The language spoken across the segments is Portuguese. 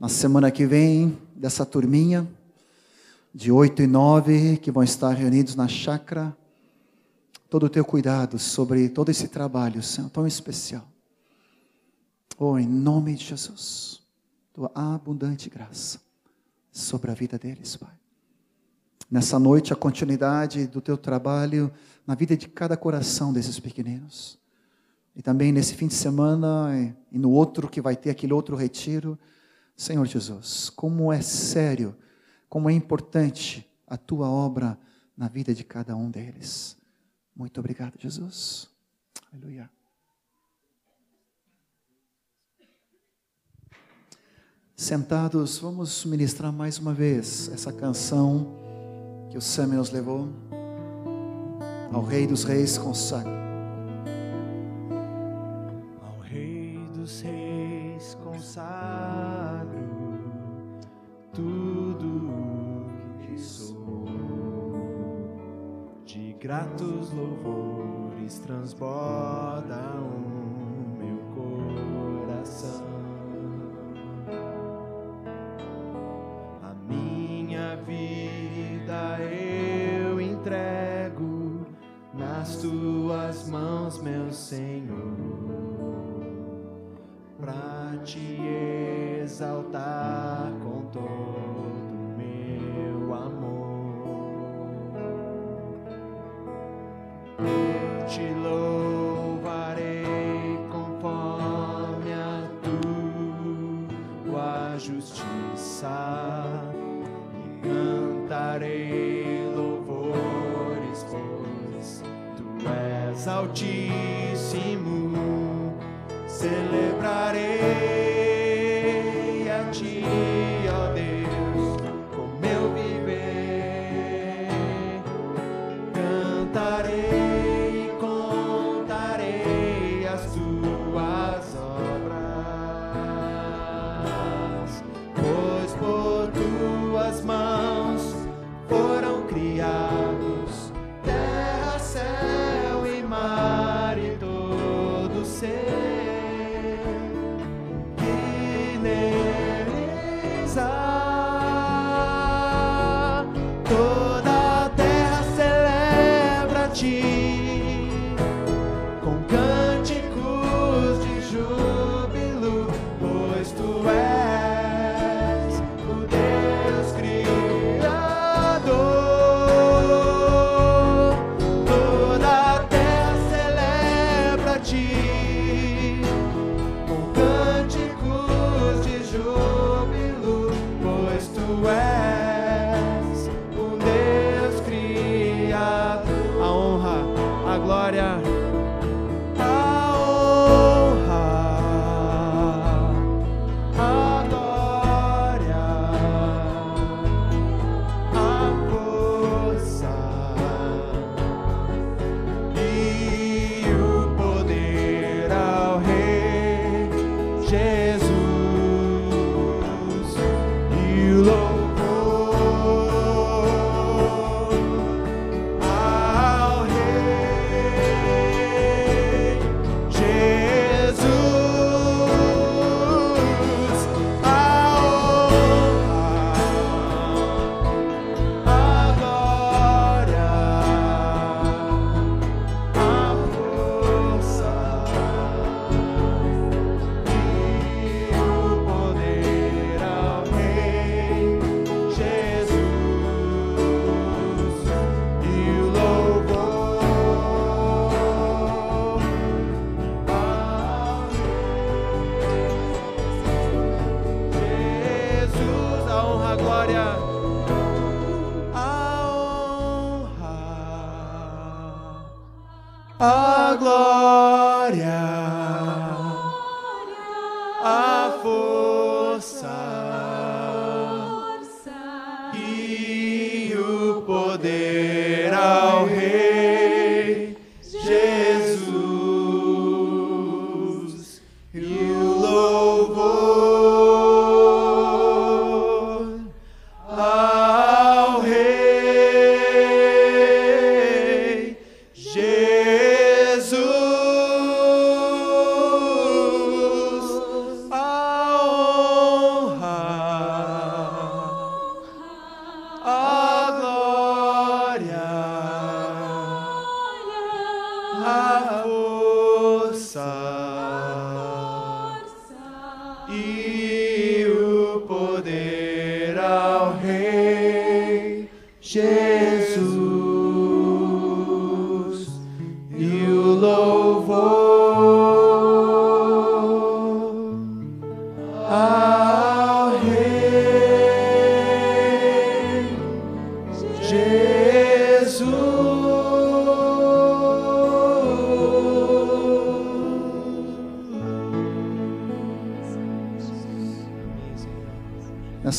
na semana que vem, dessa turminha, de 8 e 9, que vão estar reunidos na chácara. Todo o teu cuidado sobre todo esse trabalho, Senhor, tão especial. Oh, em nome de Jesus, tua abundante graça sobre a vida deles, Pai. Nessa noite, a continuidade do teu trabalho na vida de cada coração desses pequeninos. E também nesse fim de semana e no outro que vai ter aquele outro retiro. Senhor Jesus, como é sério, como é importante a tua obra na vida de cada um deles. Muito obrigado, Jesus. Aleluia. Sentados, vamos ministrar mais uma vez essa canção que o Sam nos levou. Ao Rei dos Reis consagra. Gratos louvores transborda o meu coração. A minha vida eu entrego nas tuas mãos, meu Senhor, para te exaltar com todo te louvarei conforme a tua justiça e cantarei louvores, pois tu és altíssimo.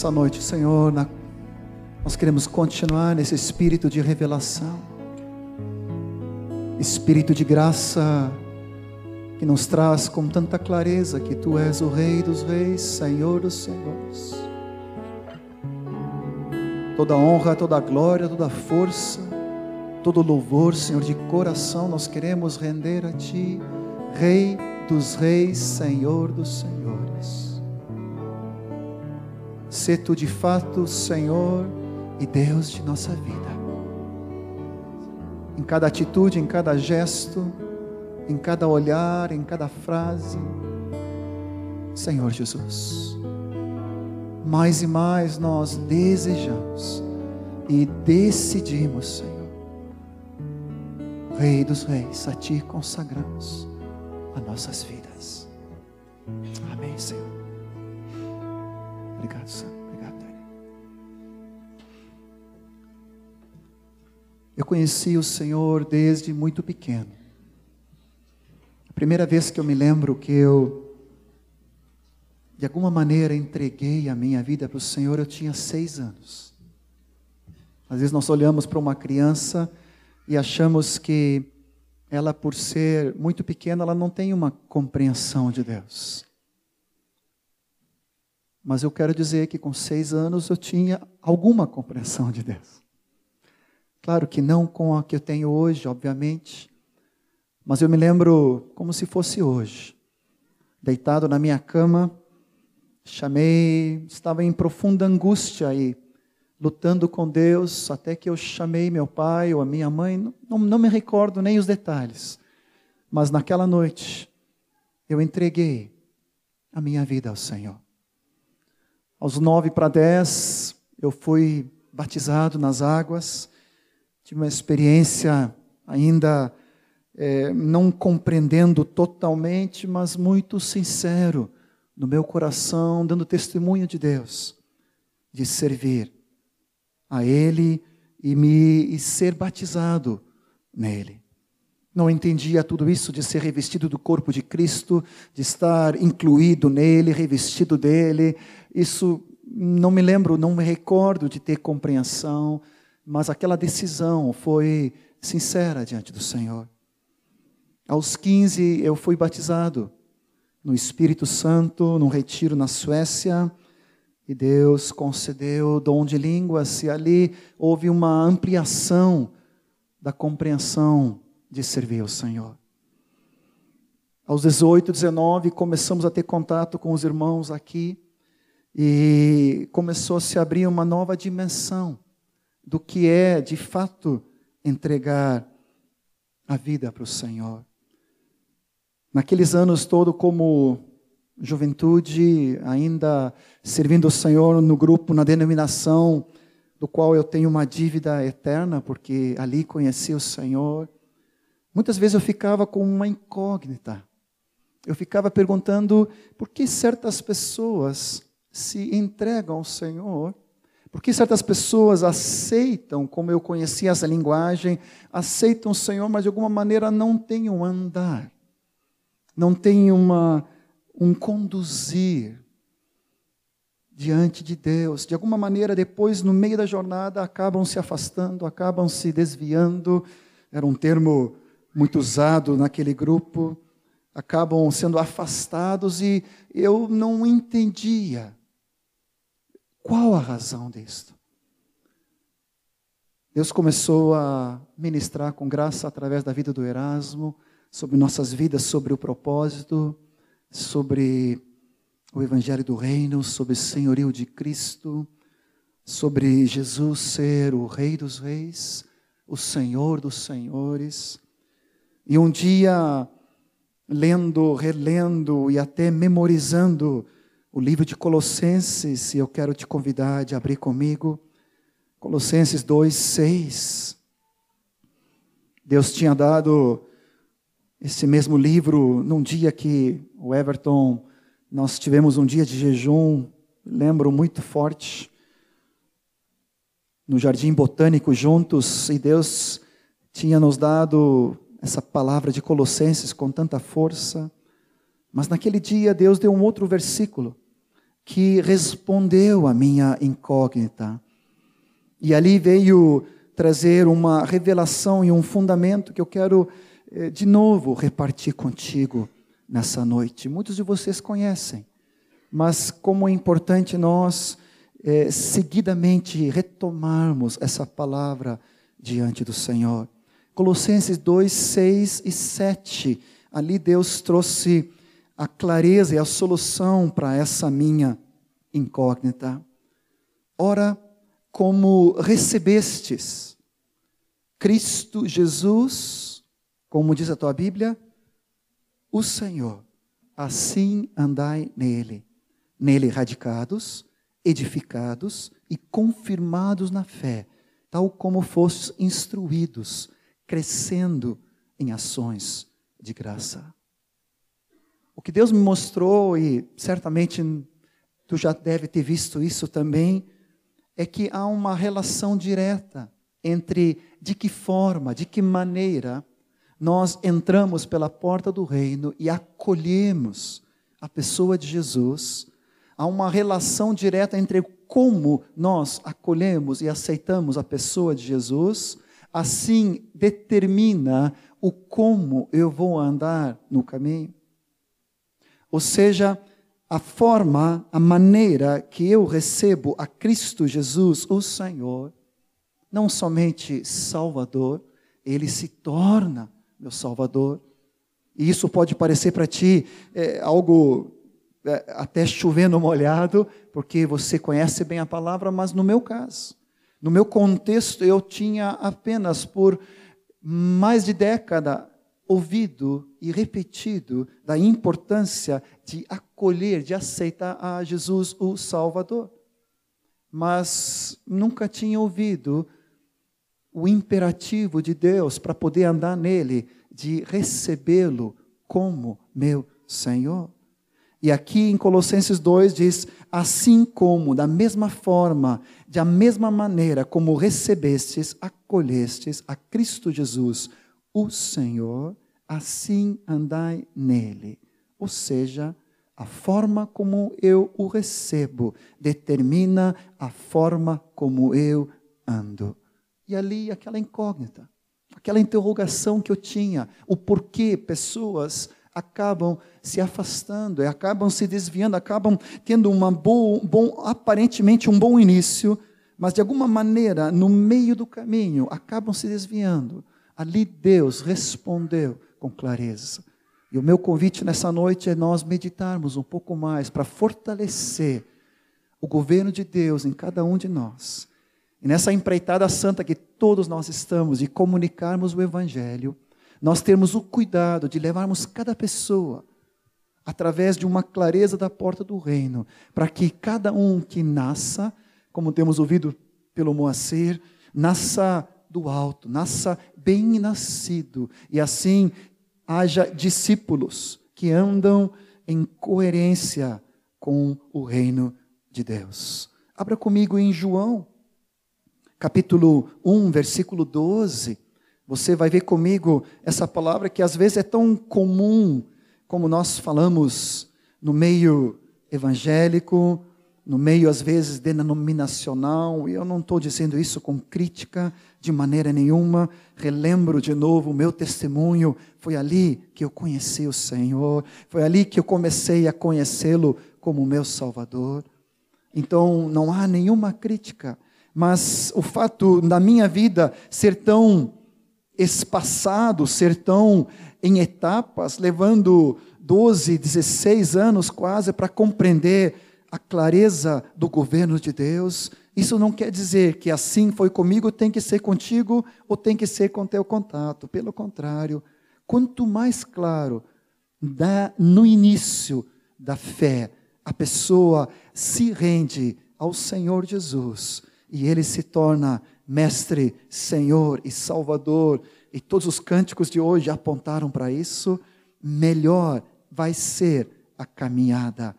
Nessa noite, Senhor, na- nós queremos continuar nesse espírito de revelação, espírito de graça que nos traz com tanta clareza que Tu és o Rei dos Reis, Senhor dos Senhores. Toda honra, toda glória, toda força, todo louvor, Senhor, de coração nós queremos render a Ti, Rei dos Reis, Senhor dos Senhores. Sê tu de fato Senhor e Deus de nossa vida. Em cada atitude, em cada gesto, em cada olhar, em cada frase. Senhor Jesus, mais e mais nós desejamos e decidimos, Senhor, Rei dos Reis, a Ti consagramos as nossas vidas. Conheci o Senhor desde muito pequeno. A primeira vez que eu me lembro que eu, de alguma maneira, entreguei a minha vida para o Senhor, eu tinha seis anos. Às vezes nós olhamos para uma criança e achamos que ela, por ser muito pequena, ela não tem uma compreensão de Deus. Mas eu quero dizer que com seis anos eu tinha alguma compreensão de Deus. Claro que não com a que eu tenho hoje, obviamente, mas eu me lembro como se fosse hoje. Deitado na minha cama, chamei, estava em profunda angústia e lutando com Deus, até que eu chamei meu pai ou a minha mãe, não, não me recordo nem os detalhes, mas naquela noite eu entreguei a minha vida ao Senhor. Aos nove para dez, eu fui batizado nas águas, tive uma experiência ainda é, não compreendendo totalmente, mas muito sincero no meu coração, dando testemunho de Deus, de servir a Ele e me e ser batizado nele. Não entendia tudo isso de ser revestido do corpo de Cristo, de estar incluído nele, revestido dele. Isso não me lembro, não me recordo de ter compreensão, mas aquela decisão foi sincera diante do Senhor. Aos 15 eu fui batizado no Espírito Santo, num retiro na Suécia, e Deus concedeu dom de línguas, e ali houve uma ampliação da compreensão de servir ao Senhor. Aos 18, 19, começamos a ter contato com os irmãos aqui e começou a se abrir uma nova dimensão do que é, de fato, entregar a vida para o Senhor. Naqueles anos todo, como juventude, ainda servindo o Senhor no grupo, na denominação, do qual eu tenho uma dívida eterna, porque ali conheci o Senhor. Muitas vezes eu ficava com uma incógnita. Eu ficava perguntando por que certas pessoas se entregam ao Senhor, por que certas pessoas aceitam, como eu conhecia essa linguagem, aceitam o Senhor, mas de alguma maneira não têm um andar, não têm uma, um conduzir diante de Deus. De alguma maneira, depois, no meio da jornada, acabam se afastando, acabam se desviando. Era um termo muito usado naquele grupo. Acabam sendo afastados e eu não entendia qual a razão disto. Deus começou a ministrar com graça através da vida do Erasmo, sobre nossas vidas, sobre o propósito, sobre o Evangelho do Reino, sobre o senhorio de Cristo, sobre Jesus ser o Rei dos Reis, o Senhor dos Senhores. E um dia, lendo, relendo e até memorizando o livro de Colossenses, e eu quero te convidar a abrir comigo. Colossenses 2, 6. Deus tinha dado esse mesmo livro num dia que o Everton, nós tivemos um dia de jejum, lembro muito forte, no Jardim Botânico juntos, e Deus tinha nos dado essa palavra de Colossenses com tanta força. Mas naquele dia Deus deu um outro versículo que respondeu a minha incógnita. E ali veio trazer uma revelação e um fundamento que eu quero eh, de novo repartir contigo nessa noite. Muitos de vocês conhecem, mas como é importante nós eh, seguidamente retomarmos essa palavra diante do Senhor. Colossenses 2, 6 e 7. Ali Deus trouxe a clareza e a solução para essa minha incógnita. Ora, como recebestes Cristo Jesus, como diz a tua Bíblia, o Senhor, assim andai nele, nele radicados, edificados e confirmados na fé, tal como fostes instruídos, crescendo em ações de graça. O que Deus me mostrou, e certamente tu já deve ter visto isso também, é que há uma relação direta entre de que forma, de que maneira nós entramos pela porta do reino e acolhemos a pessoa de Jesus. Há uma relação direta entre como nós acolhemos e aceitamos a pessoa de Jesus, assim determina o como eu vou andar no caminho. Ou seja, a forma, a maneira que eu recebo a Cristo Jesus, o Senhor, não somente Salvador, ele se torna meu Salvador. E isso pode parecer para ti é, algo é, até chovendo molhado, porque você conhece bem a palavra, mas no meu caso, no meu contexto, eu tinha apenas por mais de década ouvido e repetido da importância de acolher, de aceitar a Jesus o Salvador. Mas nunca tinha ouvido o imperativo de Deus para poder andar nele, de recebê-lo como meu Senhor. E aqui em Colossenses 2 diz: assim como, da mesma forma, da mesma maneira como recebestes, acolhestes a Cristo Jesus, o Senhor, assim andai nele. Ou seja, a forma como eu o recebo determina a forma como eu ando. E ali aquela incógnita, aquela interrogação que eu tinha, o porquê pessoas acabam se afastando, acabam se desviando, acabam tendo uma boa, bom, aparentemente um bom início, mas de alguma maneira, no meio do caminho, acabam se desviando. Ali Deus respondeu com clareza. E o meu convite nessa noite é nós meditarmos um pouco mais para fortalecer o governo de Deus em cada um de nós. E nessa empreitada santa que todos nós estamos de comunicarmos o Evangelho, nós termos o cuidado de levarmos cada pessoa através de uma clareza da porta do reino, para que cada um que nasça, como temos ouvido pelo Moacir, nasça do alto, nasça bem nascido, e assim haja discípulos que andam em coerência com o reino de Deus. Abra comigo em João, capítulo 1, versículo 12. Você vai ver comigo essa palavra que às vezes é tão comum, como nós falamos no meio evangélico, no meio às vezes denominacional, e eu não estou dizendo isso com crítica de maneira nenhuma, relembro de novo o meu testemunho, foi ali que eu conheci o Senhor, foi ali que eu comecei a conhecê-lo como meu Salvador. Então não há nenhuma crítica, mas o fato da minha vida ser tão espaçado, ser tão em etapas, levando 12, 16 anos quase para compreender a clareza do governo de Deus. Isso não quer dizer que assim foi comigo, tem que ser contigo ou tem que ser com teu contato. Pelo contrário, quanto mais claro da, no início da fé, a pessoa se rende ao Senhor Jesus e ele se torna mestre, Senhor e Salvador, e todos os cânticos de hoje apontaram para isso, melhor vai ser a caminhada.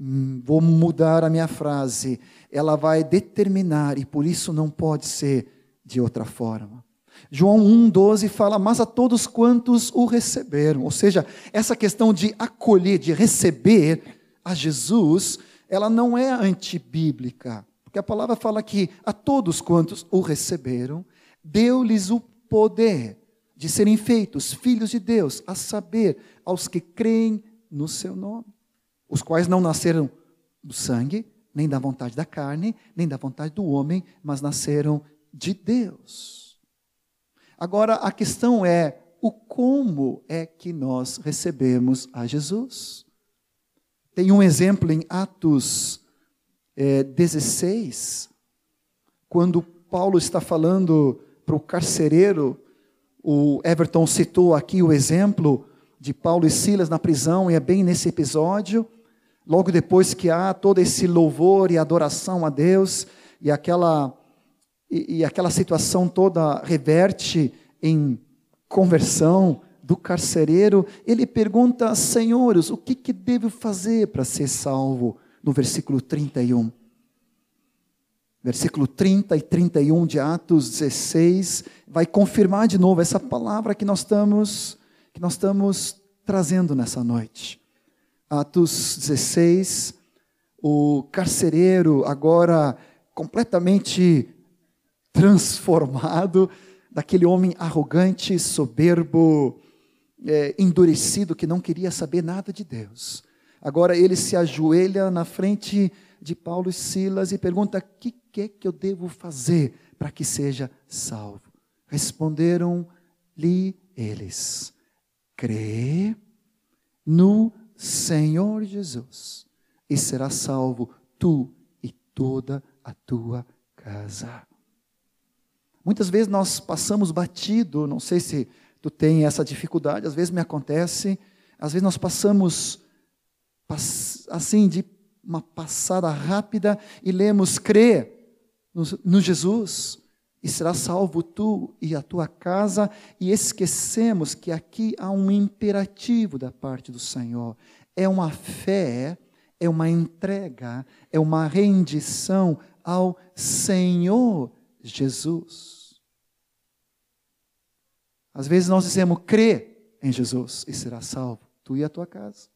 Hum, vou mudar a minha frase, ela vai determinar, e por isso não pode ser de outra forma. João 1,12 fala, mas a todos quantos o receberam. Ou seja, essa questão de acolher, de receber a Jesus, ela não é antibíblica. Porque a palavra fala que a todos quantos o receberam, deu-lhes o poder de serem feitos filhos de Deus, a saber, aos que creem no seu nome, os quais não nasceram do sangue, nem da vontade da carne, nem da vontade do homem, mas nasceram de Deus. Agora a questão é o como é que nós recebemos a Jesus. Tem um exemplo em Atos é, 16, quando Paulo está falando para o carcereiro, o Everton citou aqui o exemplo de Paulo e Silas na prisão, e é bem nesse episódio, logo depois que há todo esse louvor e adoração a Deus, e aquela, e, e aquela situação toda reverte em conversão do carcereiro, ele pergunta, senhores, o que, que devo fazer para ser salvo? No versículo 31 versículo 30 e 31 de Atos 16, vai confirmar de novo essa palavra que nós estamos, que nós estamos trazendo nessa noite. Atos 16, o carcereiro agora completamente transformado, daquele homem arrogante, soberbo, é, endurecido, que não queria saber nada de Deus. Agora ele se ajoelha na frente de Paulo e Silas e pergunta: o que, que é que eu devo fazer para que seja salvo? Responderam-lhe eles: crê no Senhor Jesus e será salvo tu e toda a tua casa. Muitas vezes nós passamos batido, não sei se tu tem essa dificuldade, às vezes me acontece, às vezes nós passamos assim de uma passada rápida e lemos: crê no, no Jesus e será salvo tu e a tua casa, e esquecemos que aqui há um imperativo da parte do Senhor. É uma fé, é uma entrega, é uma rendição ao Senhor Jesus. Às vezes nós dizemos, crê em Jesus e será salvo, tu e a tua casa.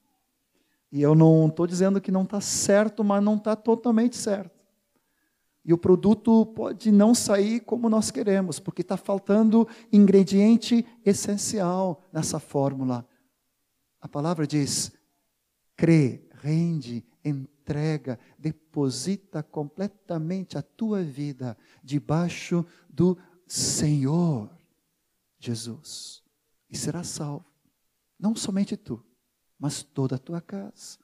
E eu não estou dizendo que não está certo, mas não está totalmente certo. E o produto pode não sair como nós queremos, porque está faltando ingrediente essencial nessa fórmula. A palavra diz: crê, rende, entrega, deposita completamente a tua vida debaixo do Senhor Jesus. E será salvo. Não somente tu, mas toda a tua casa.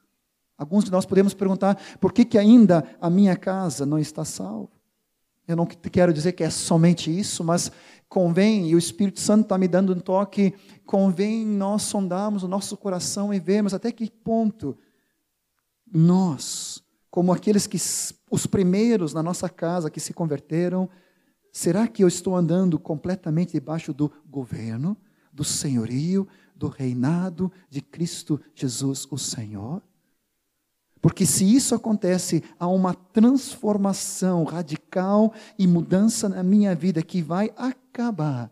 Alguns de nós podemos perguntar: por que, que ainda a minha casa não está salva? Eu não quero dizer que é somente isso, mas convém, e o Espírito Santo está me dando um toque, convém nós sondarmos o nosso coração e vermos até que ponto nós, como aqueles que, os primeiros na nossa casa que se converteram, será que eu estou andando completamente debaixo do governo, do senhorio, do reinado de Cristo Jesus, o Senhor? Porque se isso acontece, há uma transformação radical e mudança na minha vida que vai acabar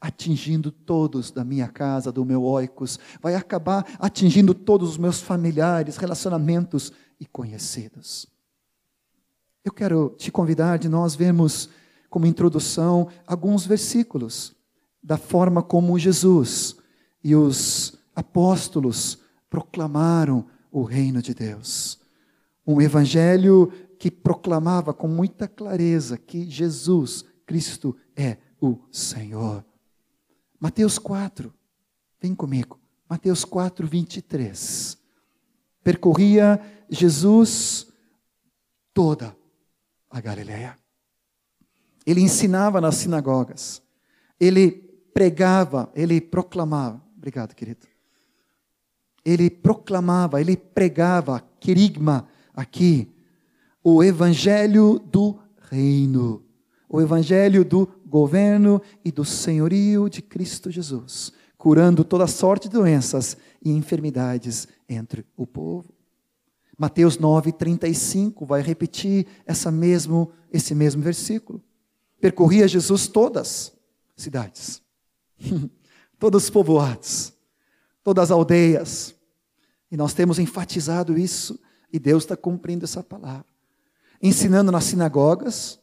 atingindo todos da minha casa, do meu oicos, vai acabar atingindo todos os meus familiares, relacionamentos e conhecidos. Eu quero te convidar de nós vermos como introdução alguns versículos da forma como Jesus e os apóstolos proclamaram o reino de Deus. Um evangelho que proclamava com muita clareza que Jesus Cristo é o Senhor. Mateus 4, vem comigo. Mateus 4, 23. Percorria Jesus toda a Galileia. Ele ensinava nas sinagogas. Ele pregava, ele proclamava. Obrigado, querido ele proclamava, ele pregava querigma aqui, o evangelho do reino, o evangelho do governo e do senhorio de Cristo Jesus, curando toda sorte de doenças e enfermidades entre o povo. Mateus 9, 35 vai repetir essa mesmo, esse mesmo versículo. Percorria Jesus todas as cidades, todos os povoados, todas as aldeias, e nós temos enfatizado isso, e Deus está cumprindo essa palavra. Ensinando nas sinagogas,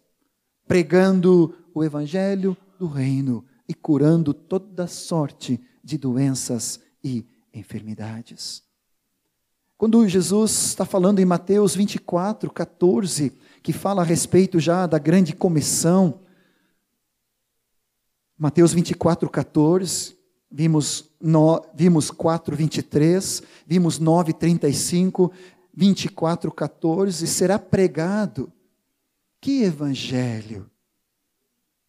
pregando o evangelho do reino e curando toda sorte de doenças e enfermidades. Quando Jesus está falando em Mateus 24, 14, que fala a respeito já da grande comissão, Mateus 24, 14, vimos, no, vimos 4, 23, vimos 9, 35, 24, 14, será pregado. Que evangelho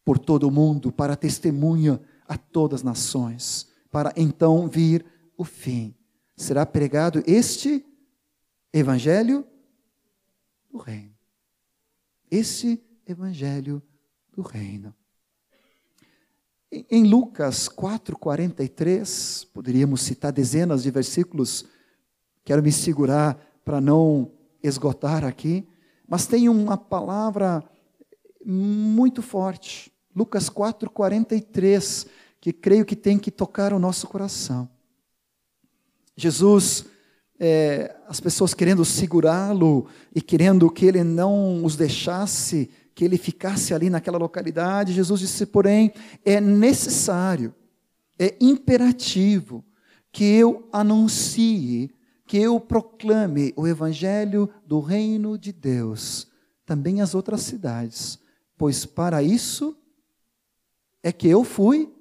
por todo o mundo para testemunha a todas as nações, para então vir o fim. Será pregado este evangelho do reino. Esse evangelho do reino. Em Lucas 4:43, poderíamos citar dezenas de versículos. Quero me segurar para não esgotar aqui, mas tem uma palavra muito forte. Lucas 4:43, que creio que tem que tocar o nosso coração. Jesus, é, as pessoas querendo segurá-lo e querendo que ele não os deixasse que ele ficasse ali naquela localidade. Jesus disse, porém, é necessário, é imperativo que eu anuncie, que eu proclame o evangelho do reino de Deus também às outras cidades, pois para isso é que eu fui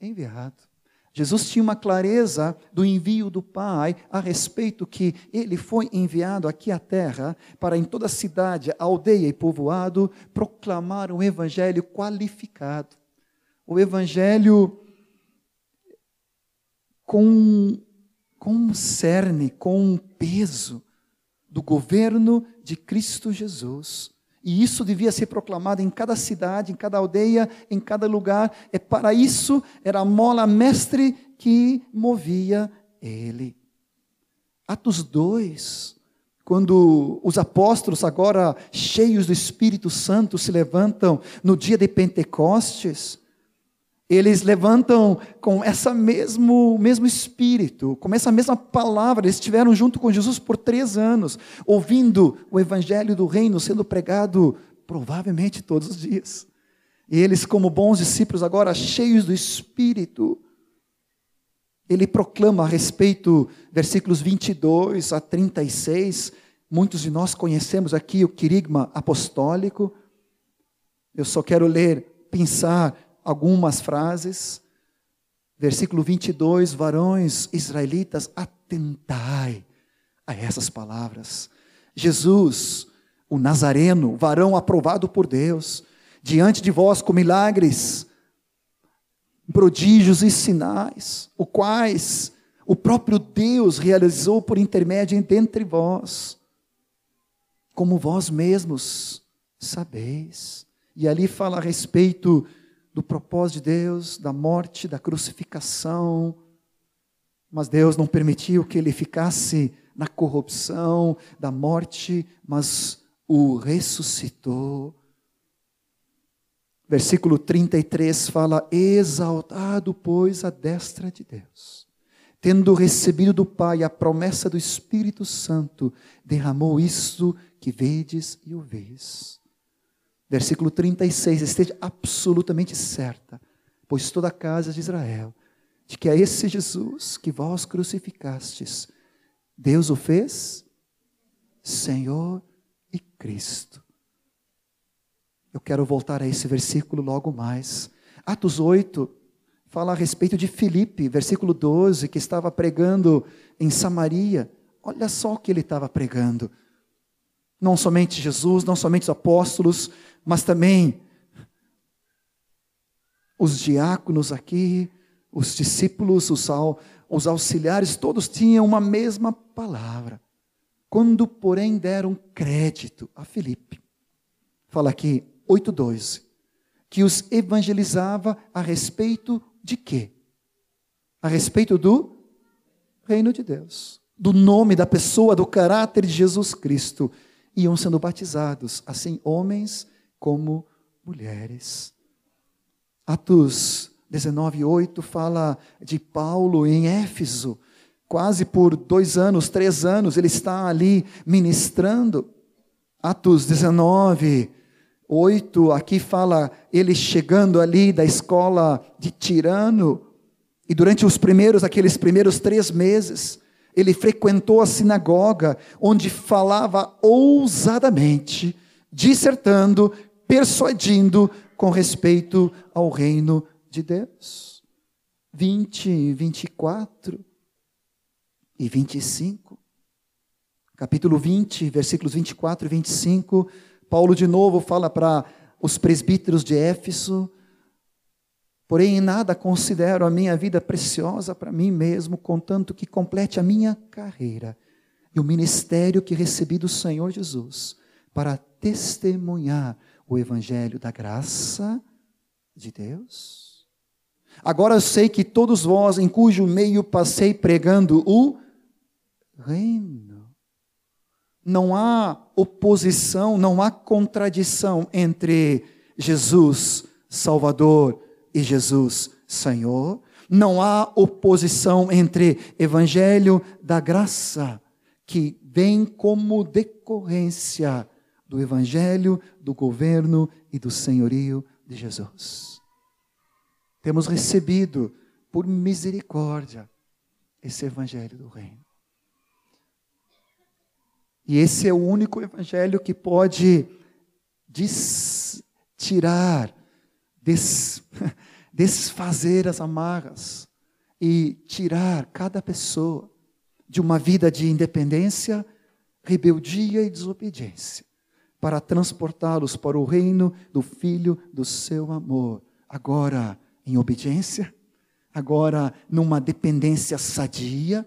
enviado. Jesus tinha uma clareza do envio do Pai a respeito que ele foi enviado aqui à terra para em toda cidade, aldeia e povoado proclamar um evangelho qualificado. O evangelho com com cerne, com peso do governo de Cristo Jesus. E isso devia ser proclamado em cada cidade, em cada aldeia, em cada lugar. É para isso era a mola mestre que movia ele. Atos 2, quando os apóstolos, agora cheios do Espírito Santo, se levantam no dia de Pentecostes, eles levantam com essa mesmo mesmo espírito, com essa mesma palavra. Eles estiveram junto com Jesus por três anos, ouvindo o evangelho do reino sendo pregado provavelmente todos os dias. E eles, como bons discípulos, agora cheios do espírito, ele proclama a respeito, versículos 22 a 36. Muitos de nós conhecemos aqui o querigma apostólico. Eu só quero ler, pensar algumas frases. Versículo 22, varões israelitas, atentai a essas palavras. Jesus, o Nazareno, varão aprovado por Deus, diante de vós com milagres, prodígios e sinais, o quais o próprio Deus realizou por intermédio dentre vós, como vós mesmos sabeis. E ali fala a respeito do propósito de Deus, da morte, da crucificação. Mas Deus não permitiu que ele ficasse na corrupção da morte, mas o ressuscitou. Versículo 33 fala: Exaltado, pois, a destra de Deus, tendo recebido do Pai a promessa do Espírito Santo, derramou isso que vedes e ouvis. Versículo 36, esteja absolutamente certa, pois toda a casa de Israel, de que é esse Jesus que vós crucificastes, Deus o fez Senhor e Cristo. Eu quero voltar a esse versículo logo mais. Atos 8 fala a respeito de Filipe, versículo 12, que estava pregando em Samaria. Olha só o que ele estava pregando. Não somente Jesus, não somente os apóstolos, mas também os diáconos aqui, os discípulos, os, os auxiliares, todos tinham uma mesma palavra. Quando, porém, deram crédito a Filipe, fala aqui, 8,12, que os evangelizava a respeito de quê? A respeito do reino de Deus, do nome da pessoa, do caráter de Jesus Cristo. Iam sendo batizados, assim homens como mulheres. Atos 19, 8 fala de Paulo em Éfeso, quase por dois anos, três anos, ele está ali ministrando. Atos 19, 8, aqui fala ele chegando ali da escola de Tirano, e durante os primeiros, aqueles primeiros três meses, ele frequentou a sinagoga, onde falava ousadamente, dissertando, persuadindo com respeito ao reino de Deus. 20, 24 e 25. Capítulo 20, versículos 24 e 25. Paulo de novo fala para os presbíteros de Éfeso: Porém, em nada considero a minha vida preciosa para mim mesmo, contanto que complete a minha carreira e o ministério que recebi do Senhor Jesus, para testemunhar o evangelho da graça de Deus. Agora eu sei que todos vós, em cujo meio passei pregando o reino, não há oposição, não há contradição entre Jesus Salvador e Jesus Senhor. Não há oposição entre evangelho da graça, que vem como decorrência do evangelho, do governo e do senhorio de Jesus. Temos recebido, por misericórdia, esse evangelho do reino. E esse é o único evangelho que pode tirar des, desfazer as amarras e tirar cada pessoa de uma vida de independência, rebeldia e desobediência, para transportá-los para o reino do Filho do seu amor, agora em obediência, agora numa dependência sadia,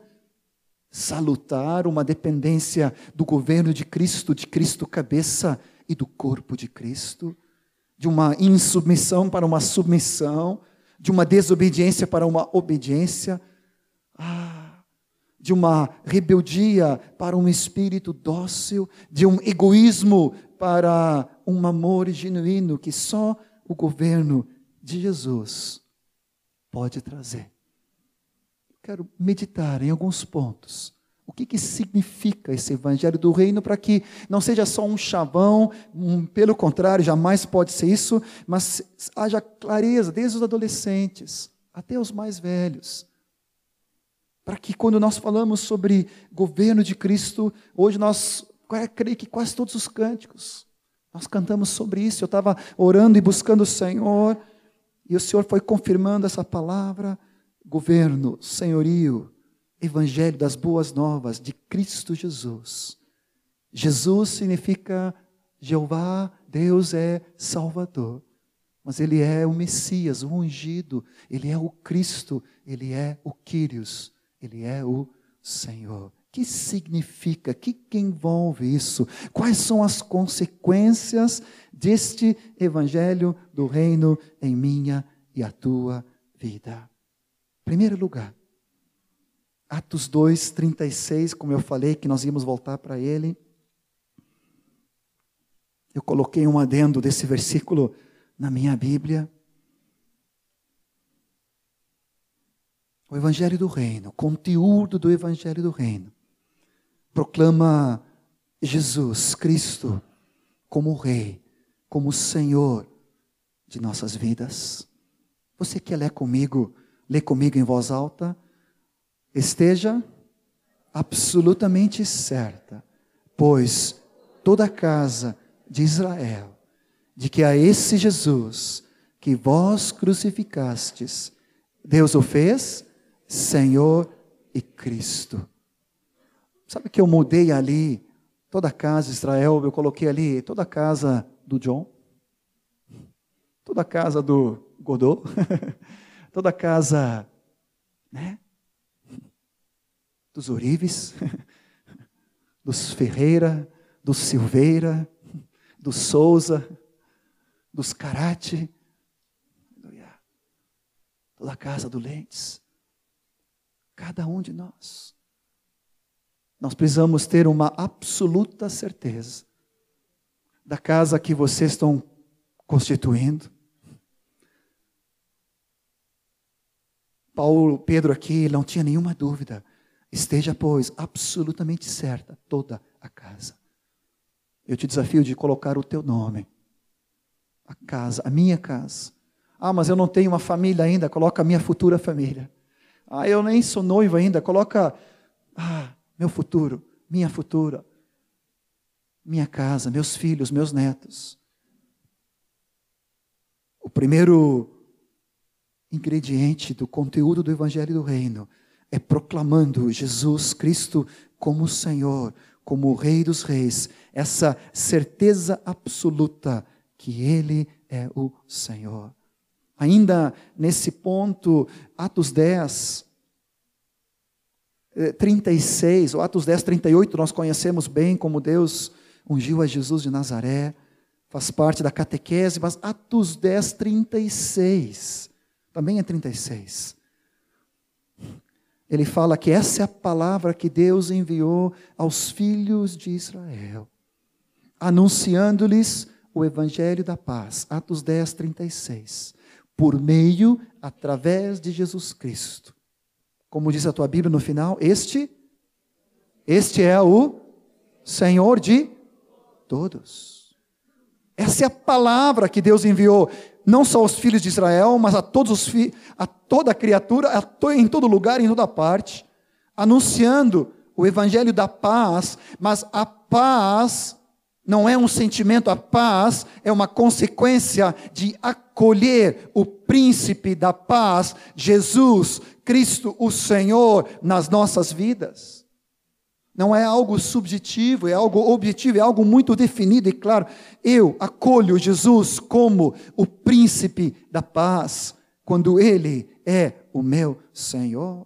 salutar, uma dependência do governo de Cristo, de Cristo cabeça e do corpo de Cristo de uma insubmissão para uma submissão, de uma desobediência para uma obediência, ah, de uma rebeldia para um espírito dócil, de um egoísmo para um amor genuíno que só o governo de Jesus pode trazer. Quero meditar em alguns pontos o que, que significa esse evangelho do reino para que não seja só um chavão, um, pelo contrário, jamais pode ser isso, mas haja clareza desde os adolescentes até os mais velhos. Para que quando nós falamos sobre governo de Cristo, hoje nós, creio que quase todos os cânticos, nós cantamos sobre isso. Eu estava orando e buscando o Senhor, e o Senhor foi confirmando essa palavra: governo, senhorio, Evangelho das Boas Novas de Cristo Jesus. Jesus significa Jeová, Deus é Salvador. Mas Ele é o Messias, o ungido, Ele é o Cristo, Ele é o Quírios, Ele é o Senhor. Que significa? Que, que envolve isso? Quais são as consequências deste Evangelho do Reino em minha e a tua vida? Primeiro lugar, Atos 2, 36, como eu falei, que nós íamos voltar para ele. Eu coloquei um adendo desse versículo na minha Bíblia. O Evangelho do Reino, o conteúdo do Evangelho do Reino, proclama Jesus Cristo como Rei, como Senhor de nossas vidas. Você quer ler comigo, ler comigo em voz alta? esteja absolutamente certa, pois toda a casa de Israel, de que a esse Jesus que vós crucificastes, Deus o fez Senhor e Cristo. Sabe que eu mudei ali toda a casa de Israel, eu coloquei ali toda a casa do John, toda a casa do Godot, toda a casa, né? dos ourives, dos Ferreira, dos Silveira, dos Souza, dos Carate, toda a casa do Lentes, cada um de nós. Nós precisamos ter uma absoluta certeza da casa que vocês estão constituindo. Paulo, Pedro aqui não tinha nenhuma dúvida. Esteja, pois, absolutamente certa toda a casa. Eu te desafio de colocar o teu nome. A casa, a minha casa. Ah, mas eu não tenho uma família ainda, coloca a minha futura família. Ah, eu nem sou noivo ainda, coloca ah, meu futuro, minha futura. Minha casa, meus filhos, meus netos. O primeiro ingrediente do conteúdo do evangelho do reino é proclamando Jesus Cristo como Senhor, como o Rei dos Reis, essa certeza absoluta que Ele é o Senhor. Ainda nesse ponto, Atos 10, 36, ou Atos 10, 38, nós conhecemos bem como Deus ungiu a Jesus de Nazaré, faz parte da catequese, mas Atos 10, 36, também é 36 ele fala que essa é a palavra que Deus enviou aos filhos de Israel, anunciando-lhes o evangelho da paz. Atos 10, 36. Por meio, através de Jesus Cristo. Como diz a tua Bíblia no final, este este é o Senhor de todos. Essa é a palavra que Deus enviou não só aos filhos de Israel, mas a todos os filhos, a toda criatura, a to, em todo lugar, em toda parte, anunciando o evangelho da paz, mas a paz não é um sentimento, a paz é uma consequência de acolher o príncipe da paz, Jesus Cristo, o Senhor, nas nossas vidas. Não é algo subjetivo, é algo objetivo, é algo muito definido e claro. Eu acolho Jesus como o príncipe da paz, quando ele é o meu Senhor.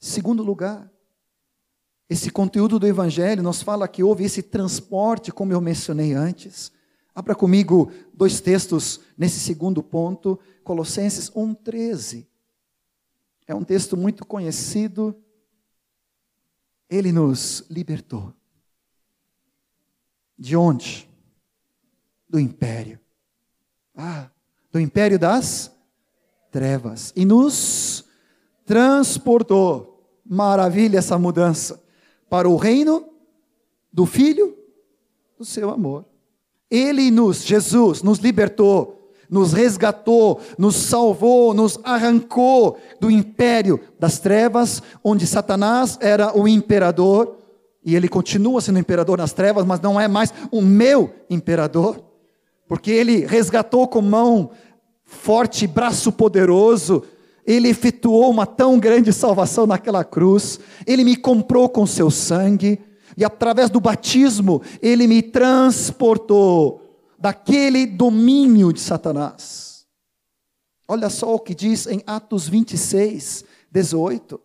Segundo lugar, esse conteúdo do Evangelho nos fala que houve esse transporte, como eu mencionei antes. Abra comigo dois textos nesse segundo ponto, Colossenses 1,13. É um texto muito conhecido ele nos libertou. De onde? Do império. Ah, do império das trevas. E nos transportou. Maravilha essa mudança. Para o reino do Filho do seu amor. Ele nos, Jesus, nos libertou nos resgatou, nos salvou, nos arrancou do império das trevas, onde Satanás era o imperador, e ele continua sendo imperador nas trevas, mas não é mais o meu imperador, porque ele resgatou com mão forte, braço poderoso, ele efetuou uma tão grande salvação naquela cruz, ele me comprou com seu sangue, e através do batismo, ele me transportou daquele domínio de Satanás. Olha só o que diz em Atos 26, 18.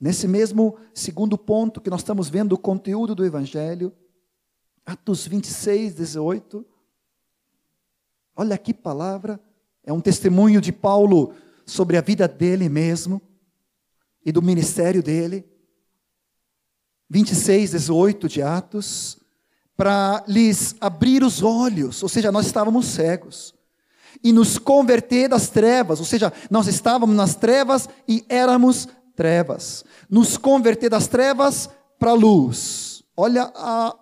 Nesse mesmo segundo ponto que nós estamos vendo o conteúdo do Evangelho, Atos 26, 18. Olha que palavra, é um testemunho de Paulo sobre a vida dele mesmo e do ministério dele. 26, 18 de Atos para lhes abrir os olhos, ou seja, nós estávamos cegos, e nos converter das trevas, ou seja, nós estávamos nas trevas e éramos trevas, nos converter das trevas para a luz. Olha a,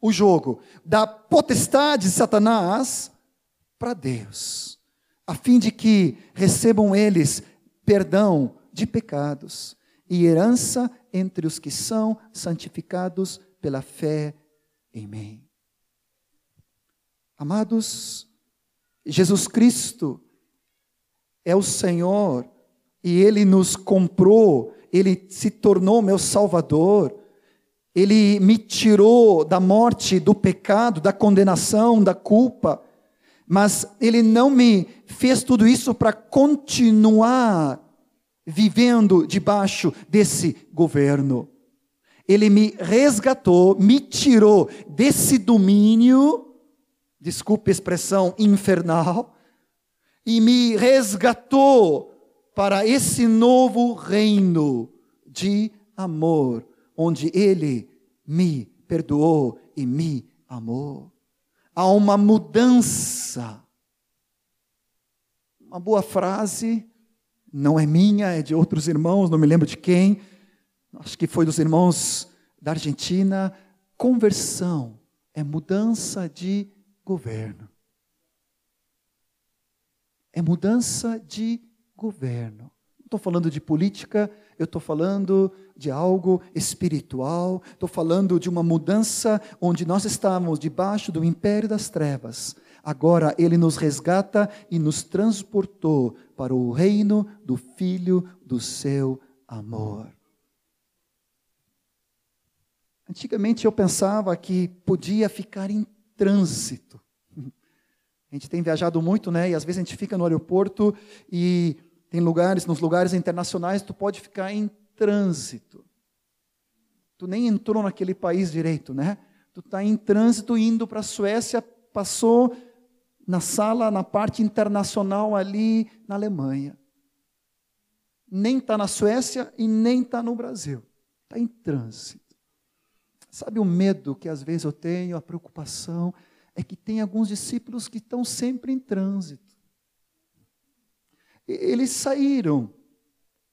o jogo, da potestade de Satanás para Deus, a fim de que recebam eles perdão de pecados e herança entre os que são santificados pela fé em mim. Amados, Jesus Cristo é o Senhor e Ele nos comprou, Ele se tornou meu Salvador, Ele me tirou da morte, do pecado, da condenação, da culpa, mas Ele não me fez tudo isso para continuar vivendo debaixo desse governo. Ele me resgatou, me tirou desse domínio, desculpe a expressão infernal, e me resgatou para esse novo reino de amor, onde Ele me perdoou e me amou. Há uma mudança. Uma boa frase, não é minha, é de outros irmãos, não me lembro de quem, acho que foi dos irmãos da Argentina. Conversão é mudança de governo. É mudança de governo. Não estou falando de política, eu estou falando de algo espiritual, estou falando de uma mudança onde nós estávamos debaixo do império das trevas. Agora ele nos resgata e nos transportou para o reino do Filho do seu amor. Antigamente eu pensava que podia ficar em trânsito. A gente tem viajado muito, né? E às vezes a gente fica no aeroporto e tem lugares, nos lugares internacionais, tu pode ficar em trânsito. Tu nem entrou naquele país direito, né? Tu está em trânsito indo para a Suécia, passou na sala, na parte internacional ali na Alemanha. Nem está na Suécia e nem está no Brasil. Está em trânsito. Sabe o medo que às vezes eu tenho, a preocupação, é que tem alguns discípulos que estão sempre em trânsito eles saíram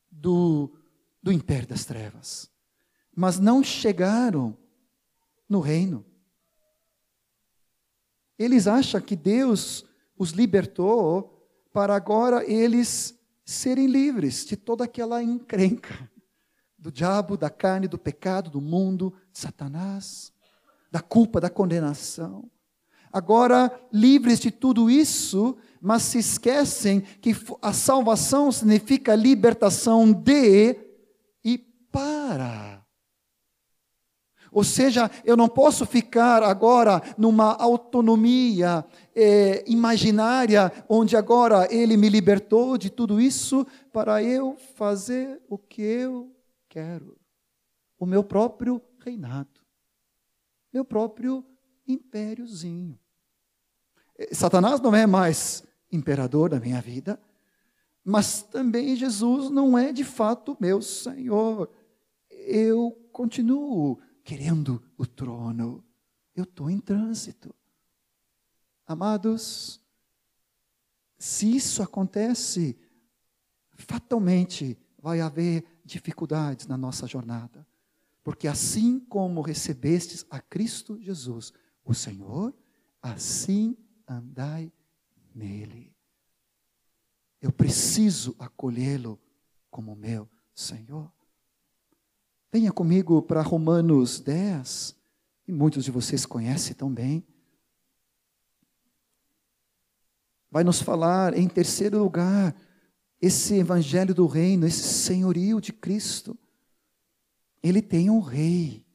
do, do império das trevas, mas não chegaram no reino. Eles acham que Deus os libertou para agora eles serem livres de toda aquela encrenca do diabo, da carne, do pecado, do mundo, de Satanás, da culpa, da condenação. Agora, livres de tudo isso, mas se esquecem que a salvação significa libertação de e para. Ou seja, eu não posso ficar agora numa autonomia é, imaginária, onde agora Ele me libertou de tudo isso para eu fazer o que eu quero. O meu próprio reinado. Meu próprio impériozinho. Satanás não é mais imperador da minha vida, mas também Jesus não é de fato meu Senhor. Eu continuo querendo o trono. Eu estou em trânsito. Amados, se isso acontece, fatalmente vai haver dificuldades na nossa jornada. Porque assim como recebestes a Cristo Jesus, o Senhor, assim andai nele. Eu preciso acolhê-lo como meu Senhor. Venha comigo para Romanos 10, e muitos de vocês conhecem tão bem. Vai nos falar, em terceiro lugar, esse evangelho do reino, esse senhorio de Cristo. Ele tem um rei,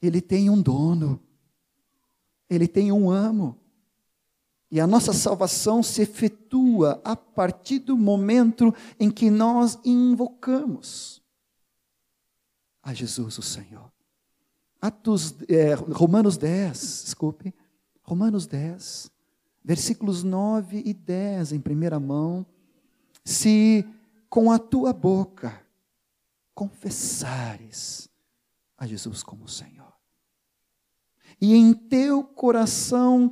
ele tem um dono, ele tem um amo. E a nossa salvação se efetua a partir do momento em que nós invocamos a Jesus, o Senhor. Atos, é, Romanos 10, desculpe, Romanos 10, versículos 9 e 10 em primeira mão. Se com a tua boca confessares a Jesus como Senhor, e em teu coração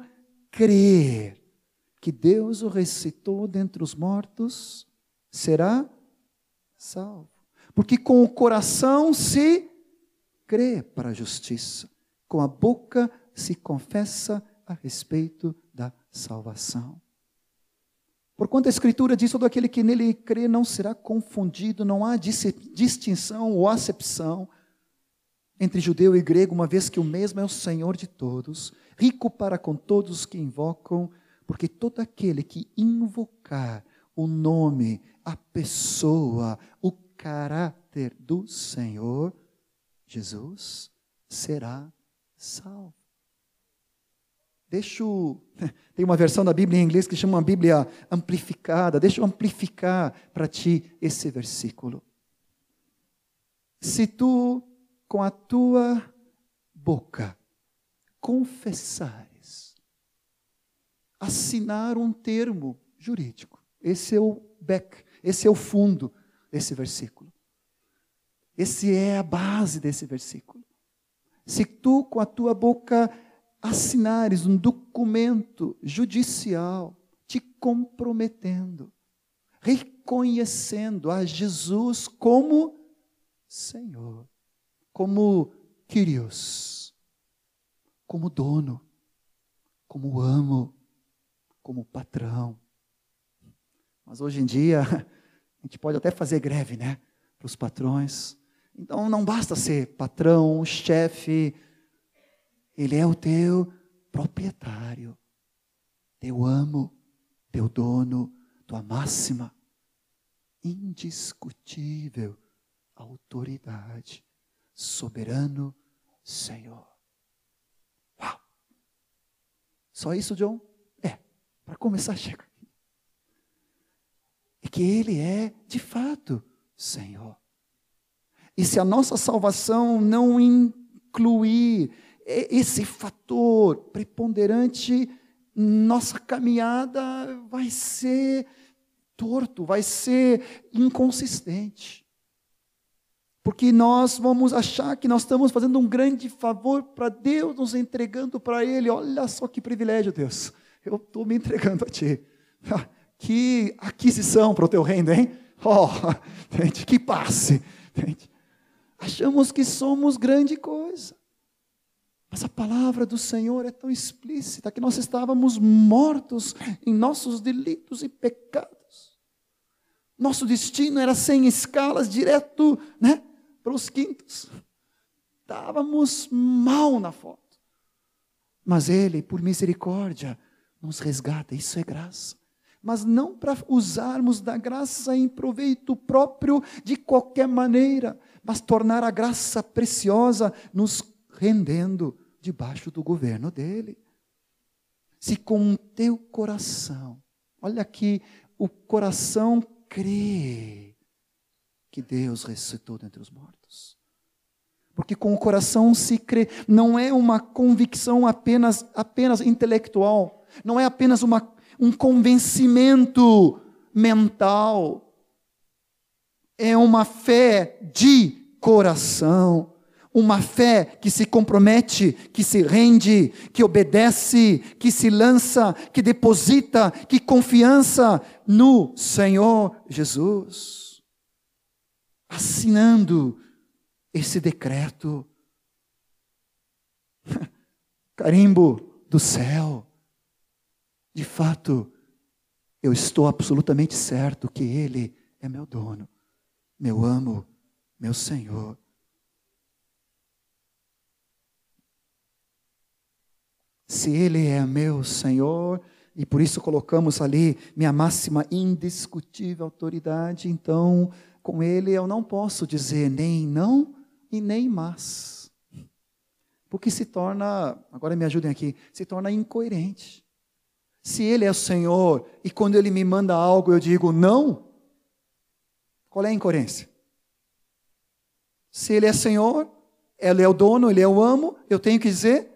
crer que Deus o recitou dentre os mortos, será salvo. Porque com o coração se crê para a justiça, com a boca se confessa a respeito da salvação. Porquanto a Escritura diz: todo aquele que nele crê não será confundido, não há distinção ou acepção entre judeu e grego, uma vez que o mesmo é o Senhor de todos, rico para com todos que invocam, porque todo aquele que invocar o nome, a pessoa, o caráter do Senhor, Jesus, será salvo. Deixa tem uma versão da Bíblia em inglês que chama uma Bíblia amplificada. Deixa eu amplificar para ti esse versículo. Se tu com a tua boca confessares, assinar um termo jurídico. Esse é o back, esse é o fundo desse versículo. Esse é a base desse versículo. Se tu com a tua boca assinares um documento judicial, te comprometendo, reconhecendo a Jesus como Senhor, como Kyrios, como dono, como amo, como patrão. Mas hoje em dia, a gente pode até fazer greve, né? Para os patrões. Então não basta ser patrão, chefe, ele é o teu proprietário, teu amo, teu dono, tua máxima, indiscutível autoridade, soberano Senhor. Uau! Só isso, John? É, para começar, chega. É que Ele é, de fato, Senhor. E se a nossa salvação não incluir esse fator preponderante, nossa caminhada vai ser torto, vai ser inconsistente. Porque nós vamos achar que nós estamos fazendo um grande favor para Deus, nos entregando para Ele. Olha só que privilégio, Deus. Eu estou me entregando a Ti. Que aquisição para o Teu reino, hein? Oh, gente, que passe. Gente. Achamos que somos grande coisa. Mas a palavra do Senhor é tão explícita que nós estávamos mortos em nossos delitos e pecados. Nosso destino era sem escalas, direto né, para os quintos. Estávamos mal na foto. Mas Ele, por misericórdia, nos resgata. Isso é graça. Mas não para usarmos da graça em proveito próprio de qualquer maneira, mas tornar a graça preciosa nos rendendo debaixo do governo dele. Se com o teu coração, olha aqui, o coração crê que Deus ressuscitou dentre os mortos. Porque com o coração se crê, não é uma convicção apenas, apenas intelectual, não é apenas uma, um convencimento mental, é uma fé de coração. Uma fé que se compromete, que se rende, que obedece, que se lança, que deposita, que confiança no Senhor Jesus. Assinando esse decreto. Carimbo do céu. De fato, eu estou absolutamente certo que Ele é meu dono, meu amo, meu Senhor. Se Ele é meu Senhor, e por isso colocamos ali minha máxima indiscutível autoridade, então com Ele eu não posso dizer nem não e nem mas. Porque se torna, agora me ajudem aqui, se torna incoerente. Se Ele é o Senhor e quando Ele me manda algo eu digo não, qual é a incoerência? Se Ele é Senhor, Ele é o dono, Ele é o amo, eu tenho que dizer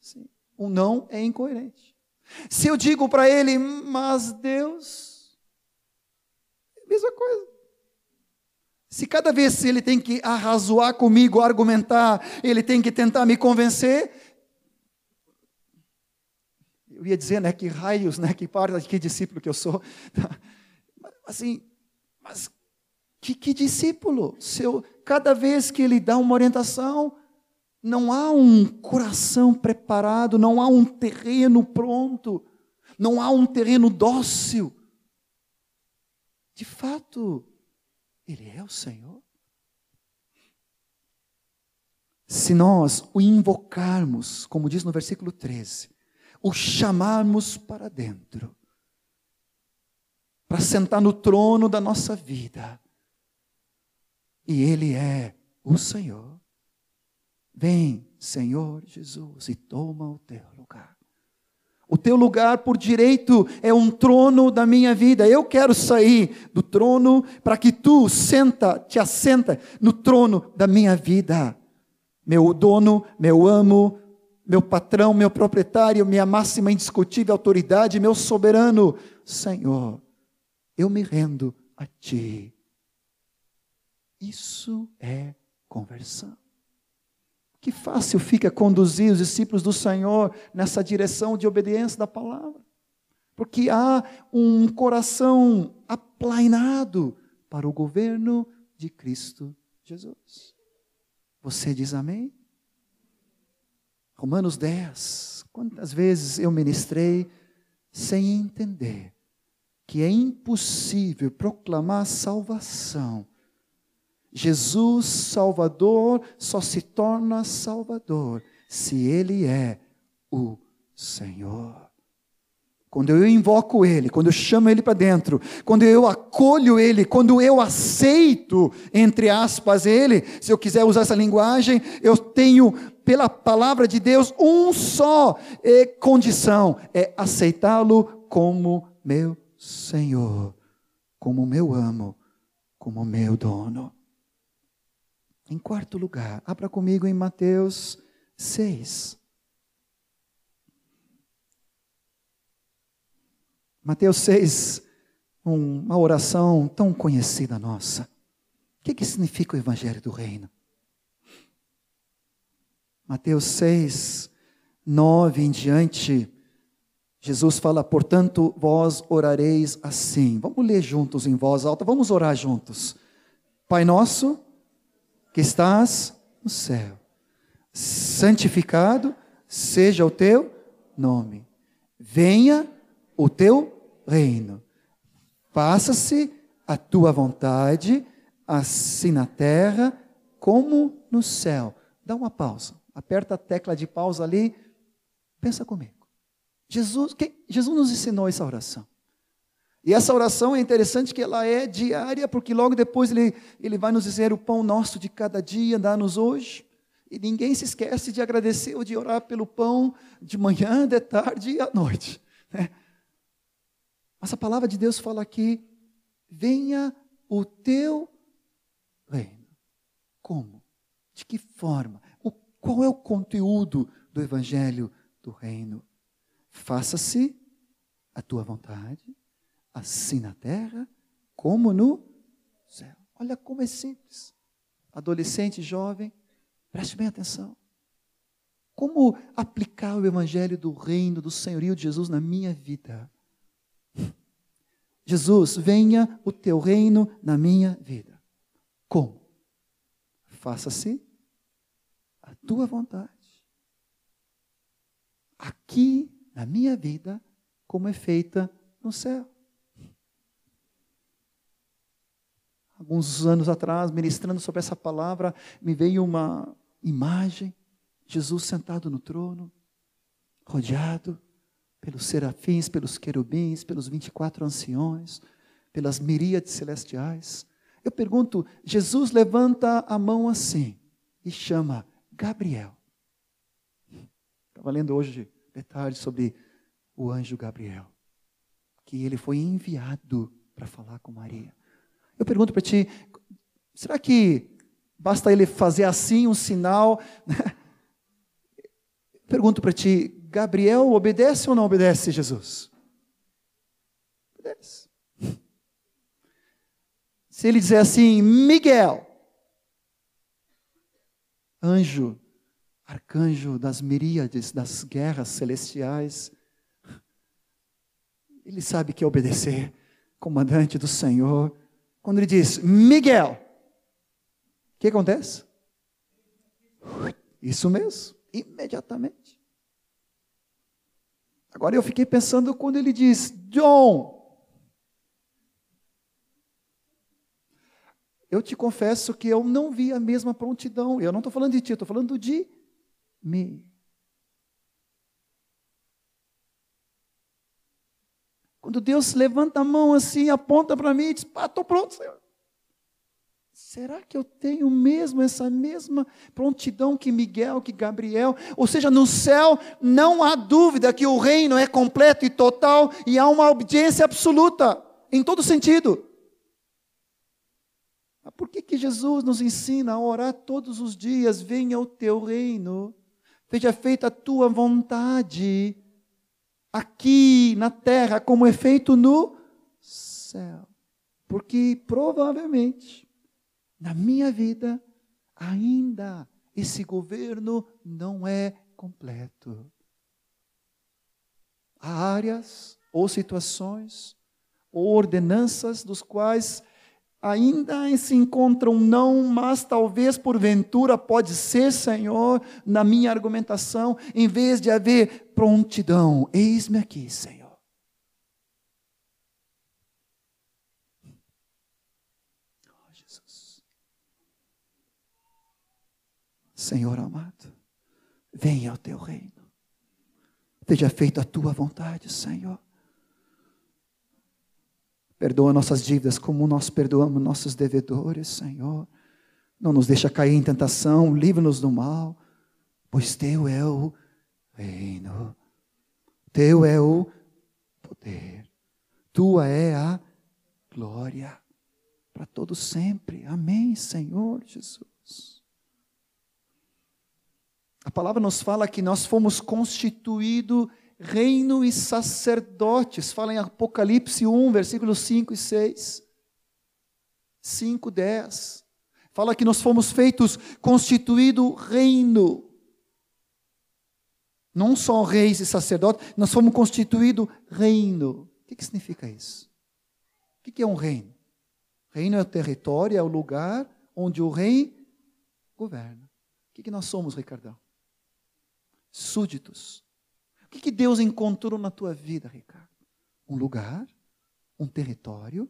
sim. O não é incoerente. Se eu digo para Ele, mas Deus, é a mesma coisa. Se cada vez ele tem que arrazoar comigo, argumentar, ele tem que tentar me convencer, eu ia dizer, né, que raios, né, que parte, que discípulo que eu sou. Assim, mas que, que discípulo? Se eu, cada vez que ele dá uma orientação, não há um coração preparado, não há um terreno pronto, não há um terreno dócil. De fato, ele é o Senhor. Se nós o invocarmos, como diz no versículo 13, o chamarmos para dentro, para sentar no trono da nossa vida, e Ele é o Senhor. Vem, Senhor Jesus, e toma o teu lugar. O teu lugar por direito é um trono da minha vida. Eu quero sair do trono para que tu senta, te assenta no trono da minha vida. meu dono, meu amo, meu patrão, meu proprietário, minha máxima indiscutível autoridade, meu soberano. Senhor, eu me rendo a Ti. Isso é conversão. Que fácil fica conduzir os discípulos do Senhor nessa direção de obediência da palavra. Porque há um coração aplainado para o governo de Cristo Jesus. Você diz amém? Romanos 10. Quantas vezes eu ministrei sem entender que é impossível proclamar salvação Jesus Salvador só se torna Salvador se Ele é o Senhor. Quando eu invoco Ele, quando eu chamo Ele para dentro, quando eu acolho Ele, quando eu aceito, entre aspas, Ele, se eu quiser usar essa linguagem, eu tenho, pela palavra de Deus, um só condição: é aceitá-lo como meu Senhor, como meu amo, como meu dono. Em quarto lugar, abra comigo em Mateus 6. Mateus 6, uma oração tão conhecida nossa. O que, que significa o Evangelho do Reino? Mateus 6, 9 em diante, Jesus fala, portanto, vós orareis assim. Vamos ler juntos em voz alta, vamos orar juntos. Pai nosso, que estás no céu. Santificado seja o teu nome. Venha o teu reino. Faça-se a tua vontade, assim na terra como no céu. Dá uma pausa. Aperta a tecla de pausa ali. Pensa comigo. Jesus, que, Jesus nos ensinou essa oração. E essa oração é interessante que ela é diária, porque logo depois ele, ele vai nos dizer o pão nosso de cada dia, dá-nos hoje. E ninguém se esquece de agradecer ou de orar pelo pão de manhã, de tarde e à noite. Né? Mas a palavra de Deus fala aqui: venha o teu reino. Como? De que forma? Qual é o conteúdo do evangelho do reino? Faça-se a tua vontade assim na terra como no céu. Olha como é simples. Adolescente, jovem, preste bem atenção. Como aplicar o evangelho do reino, do senhorio de Jesus na minha vida? Jesus, venha o teu reino na minha vida. Como? Faça-se tua vontade. Aqui na minha vida, como é feita no céu. alguns anos atrás, ministrando sobre essa palavra, me veio uma imagem, Jesus sentado no trono, rodeado pelos serafins, pelos querubins, pelos 24 anciões, pelas miríades celestiais. Eu pergunto, Jesus levanta a mão assim e chama Gabriel. Estava lendo hoje detalhes sobre o anjo Gabriel, que ele foi enviado para falar com Maria. Eu pergunto para ti, será que basta ele fazer assim um sinal? Pergunto para ti, Gabriel obedece ou não obedece Jesus? Obedece. Se ele dizer assim, Miguel, anjo, arcanjo das miríades, das guerras celestiais, ele sabe que é obedecer, comandante do Senhor, quando ele diz Miguel, o que acontece? Isso mesmo, imediatamente. Agora eu fiquei pensando quando ele diz John. Eu te confesso que eu não vi a mesma prontidão. Eu não estou falando de ti, estou falando de mim. Quando Deus levanta a mão assim, aponta para mim e diz: Pá, estou pronto, Senhor. Será que eu tenho mesmo essa mesma prontidão que Miguel, que Gabriel? Ou seja, no céu não há dúvida que o reino é completo e total e há uma obediência absoluta, em todo sentido. Mas por que, que Jesus nos ensina a orar todos os dias? Venha o teu reino, seja feita a tua vontade, aqui na terra, como é feito no céu. Porque provavelmente, na minha vida, ainda esse governo não é completo. Há áreas ou situações ou ordenanças dos quais ainda se encontram não, mas talvez porventura pode ser, Senhor, na minha argumentação, em vez de haver prontidão, eis-me aqui, Senhor. Oh, Jesus. Senhor amado, venha ao teu reino. Seja feita a tua vontade, Senhor. Perdoa nossas dívidas como nós perdoamos nossos devedores, Senhor. Não nos deixa cair em tentação, livra-nos do mal, pois teu é o reino, teu é o poder, tua é a glória para todo sempre. Amém, Senhor Jesus. A palavra nos fala que nós fomos constituídos reino e sacerdotes. Fala em Apocalipse 1, versículos 5 e 6. 5, 10. Fala que nós fomos feitos constituído reino. Não só reis e sacerdotes, nós fomos constituído reino. O que, que significa isso? O que, que é um reino? Reino é o território, é o lugar onde o rei governa. O que, que nós somos, Ricardão? Súditos que, que Deus encontrou na tua vida, Ricardo? Um lugar, um território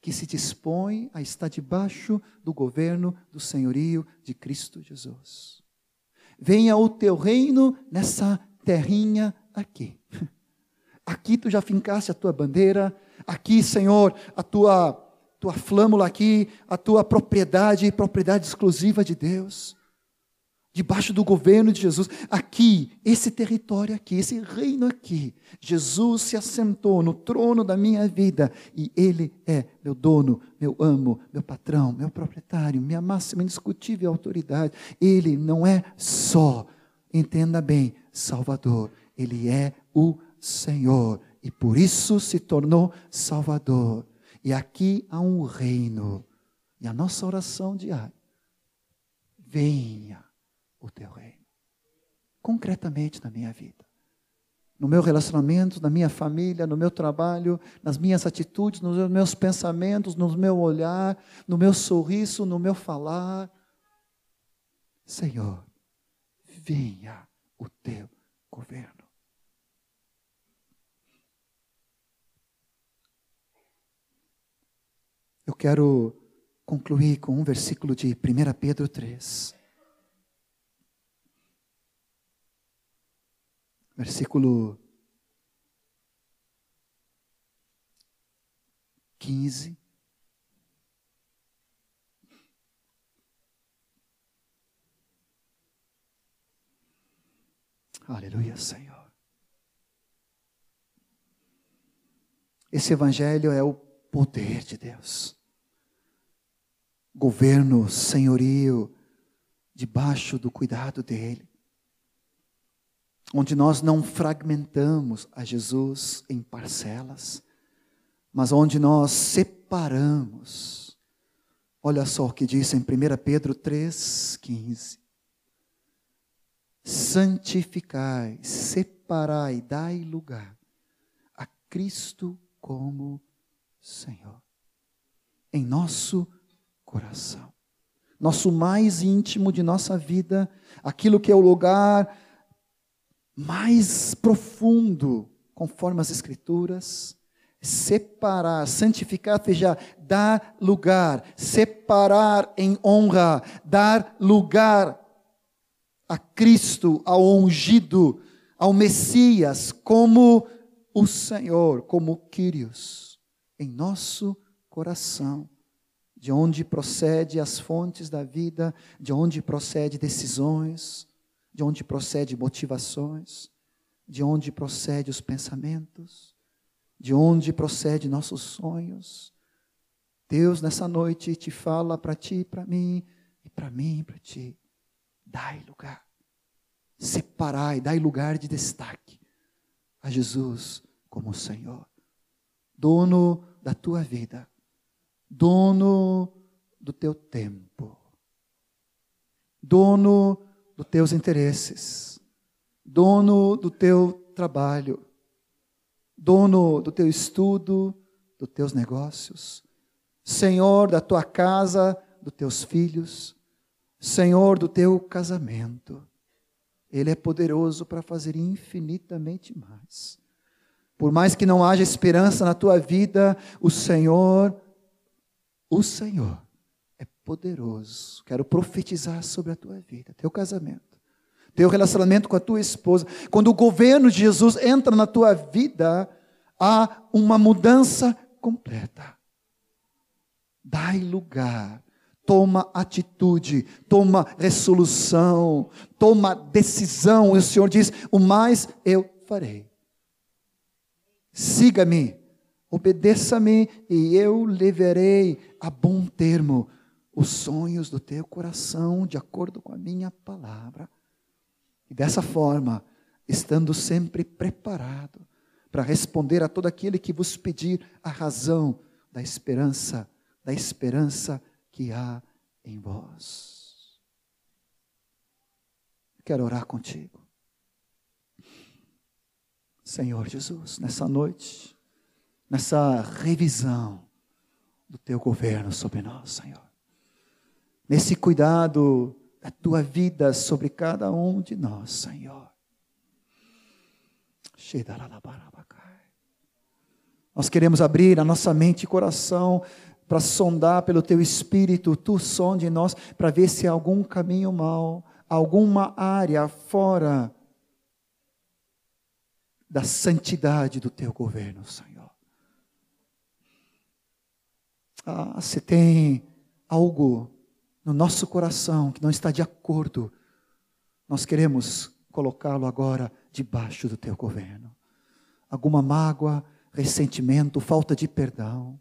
que se dispõe a estar debaixo do governo do senhorio de Cristo Jesus. Venha o teu reino nessa terrinha aqui. Aqui tu já fincaste a tua bandeira, aqui, Senhor, a tua tua flâmula aqui, a tua propriedade, propriedade exclusiva de Deus debaixo do governo de Jesus. Aqui, esse território aqui, esse reino aqui, Jesus se assentou no trono da minha vida e Ele é meu dono, meu amo, meu patrão, meu proprietário, minha máxima indiscutível autoridade. Ele não é só, entenda bem, Salvador, Ele é o Senhor e por isso se tornou Salvador. E aqui há um reino. E a nossa oração diária. Venha o teu reino. Concretamente na minha vida. No meu relacionamento, na minha família, no meu trabalho, nas minhas atitudes, nos meus pensamentos, no meu olhar, no meu sorriso, no meu falar. Senhor, venha o teu governo. Eu quero concluir com um versículo de 1 Pedro 3. Versículo 15. Aleluia, Senhor. Esse Evangelho é o poder de Deus. Governo, senhorio, debaixo do cuidado dEle onde nós não fragmentamos a Jesus em parcelas, mas onde nós separamos. Olha só o que diz em 1 Pedro 3,15: Santificai, separai, dai lugar a Cristo como Senhor, em nosso coração, nosso mais íntimo de nossa vida, aquilo que é o lugar mais profundo, conforme as Escrituras, separar, santificar, seja dar lugar, separar em honra, dar lugar a Cristo, ao ungido, ao Messias, como o Senhor, como Quírios, em nosso coração, de onde procede as fontes da vida, de onde procede decisões, de onde procede motivações, de onde procede os pensamentos, de onde procede nossos sonhos, Deus nessa noite te fala para ti, para mim, e para mim, para ti. Dai lugar. Separai, dai lugar de destaque a Jesus como Senhor, dono da tua vida, dono do teu tempo, dono dos teus interesses, dono do teu trabalho, dono do teu estudo, dos teus negócios, Senhor da tua casa, dos teus filhos, Senhor do teu casamento. Ele é poderoso para fazer infinitamente mais. Por mais que não haja esperança na tua vida, o Senhor, o Senhor poderoso. Quero profetizar sobre a tua vida, teu casamento, teu relacionamento com a tua esposa. Quando o governo de Jesus entra na tua vida, há uma mudança completa. Dai lugar, toma atitude, toma resolução, toma decisão. E o Senhor diz: O mais eu farei. Siga-me, obedeça-me, e eu levarei a bom termo os sonhos do teu coração, de acordo com a minha palavra. E dessa forma, estando sempre preparado para responder a todo aquele que vos pedir a razão da esperança, da esperança que há em vós. Quero orar contigo. Senhor Jesus, nessa noite, nessa revisão do teu governo sobre nós, Senhor. Nesse cuidado da tua vida sobre cada um de nós, Senhor. Nós queremos abrir a nossa mente e coração para sondar pelo teu espírito, tu sonde em nós para ver se há algum caminho mau, alguma área fora da santidade do teu governo, Senhor. Ah, se tem algo no nosso coração que não está de acordo, nós queremos colocá-lo agora debaixo do teu governo. Alguma mágoa, ressentimento, falta de perdão.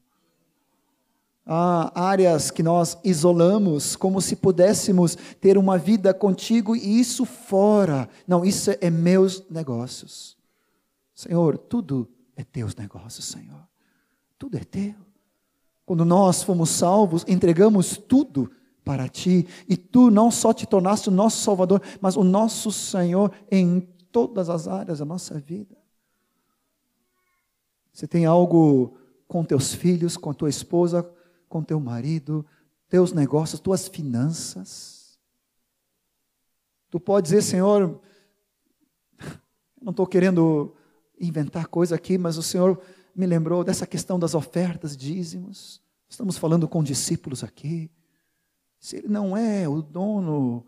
Há áreas que nós isolamos como se pudéssemos ter uma vida contigo e isso fora. Não, isso é meus negócios. Senhor, tudo é teus negócios, Senhor. Tudo é teu. Quando nós fomos salvos, entregamos tudo para ti e tu não só te tornaste o nosso Salvador, mas o nosso Senhor em todas as áreas da nossa vida. Você tem algo com teus filhos, com tua esposa, com teu marido, teus negócios, tuas finanças. Tu pode dizer, Senhor, não estou querendo inventar coisa aqui, mas o Senhor me lembrou dessa questão das ofertas, dízimos. Estamos falando com discípulos aqui. Se Ele não é o dono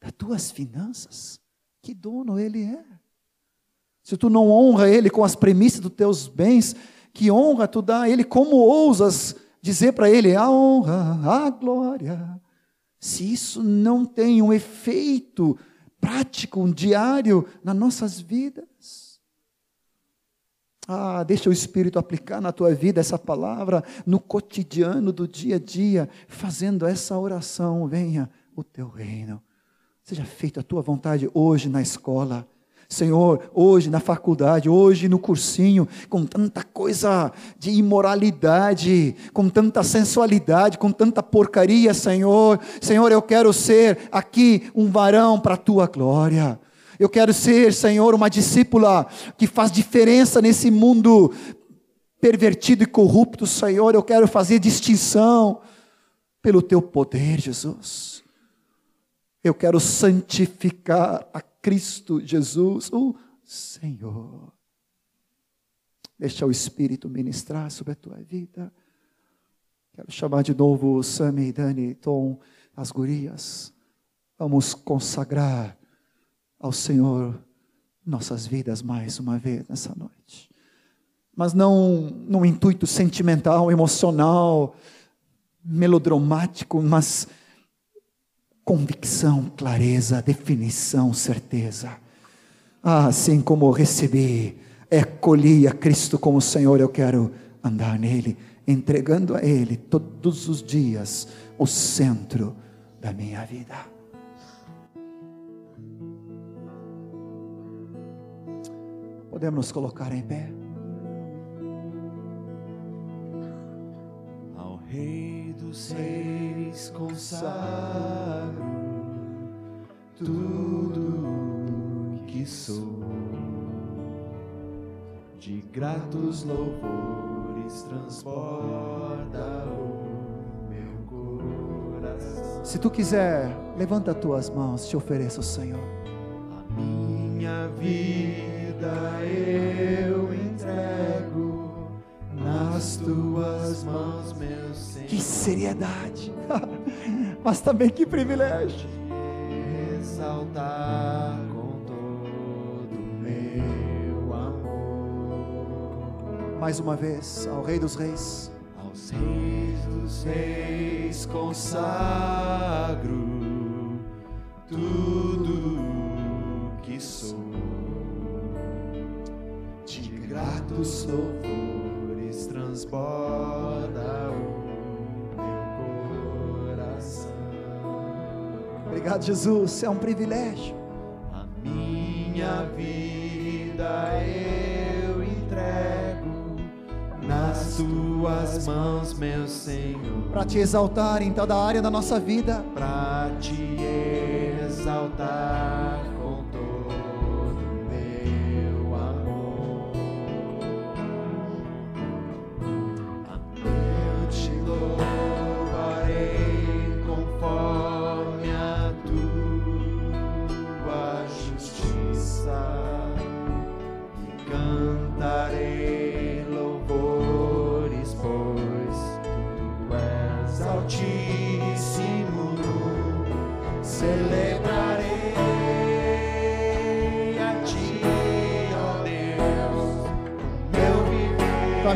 das tuas finanças, que dono Ele é? Se tu não honra Ele com as premissas dos teus bens, que honra tu dá a Ele? Como ousas dizer para Ele a honra, a glória? Se isso não tem um efeito prático, um diário nas nossas vidas. Ah, deixa o Espírito aplicar na tua vida essa palavra no cotidiano do dia a dia, fazendo essa oração. Venha o teu reino. Seja feita a tua vontade hoje na escola Senhor, hoje na faculdade, hoje no cursinho, com tanta coisa de imoralidade, com tanta sensualidade, com tanta porcaria, Senhor. Senhor, eu quero ser aqui um varão para a tua glória. Eu quero ser, Senhor, uma discípula que faz diferença nesse mundo pervertido e corrupto, Senhor. Eu quero fazer distinção pelo teu poder, Jesus. Eu quero santificar a Cristo Jesus, o Senhor. Deixa o Espírito ministrar sobre a tua vida. Quero chamar de novo Sammy, Dani, Tom, as gurias. Vamos consagrar ao Senhor nossas vidas mais uma vez nessa noite. Mas não num intuito sentimental, emocional, melodramático, mas convicção, clareza, definição, certeza. Ah, assim como recebi, acolhi a Cristo como Senhor, eu quero andar nele entregando a Ele todos os dias o centro da minha vida. Podemos nos colocar em pé. Ao Rei dos Reis consagro tudo que sou. De gratos louvores transborda o meu coração. Se tu quiser, levanta as tuas mãos, te ofereço, Senhor. A minha vida eu entrego nas tuas mãos, meu Senhor. Que seriedade, mas também que privilégio. exaltar com todo meu amor. Mais uma vez, ao Rei dos Reis, Aos reis dos reis consagro tudo que sou. Gratos louvores transborda o meu coração. obrigado, Jesus, é um privilégio. A minha vida eu entrego nas tuas mãos, meu Senhor, Para te exaltar em toda a área da nossa vida, para te exaltar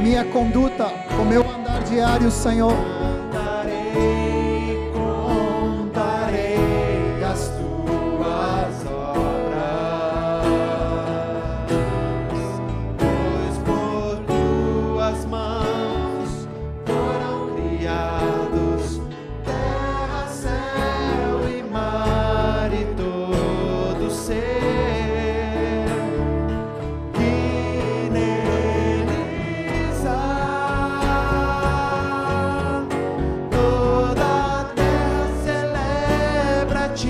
minha conduta, o meu andar diário, Senhor.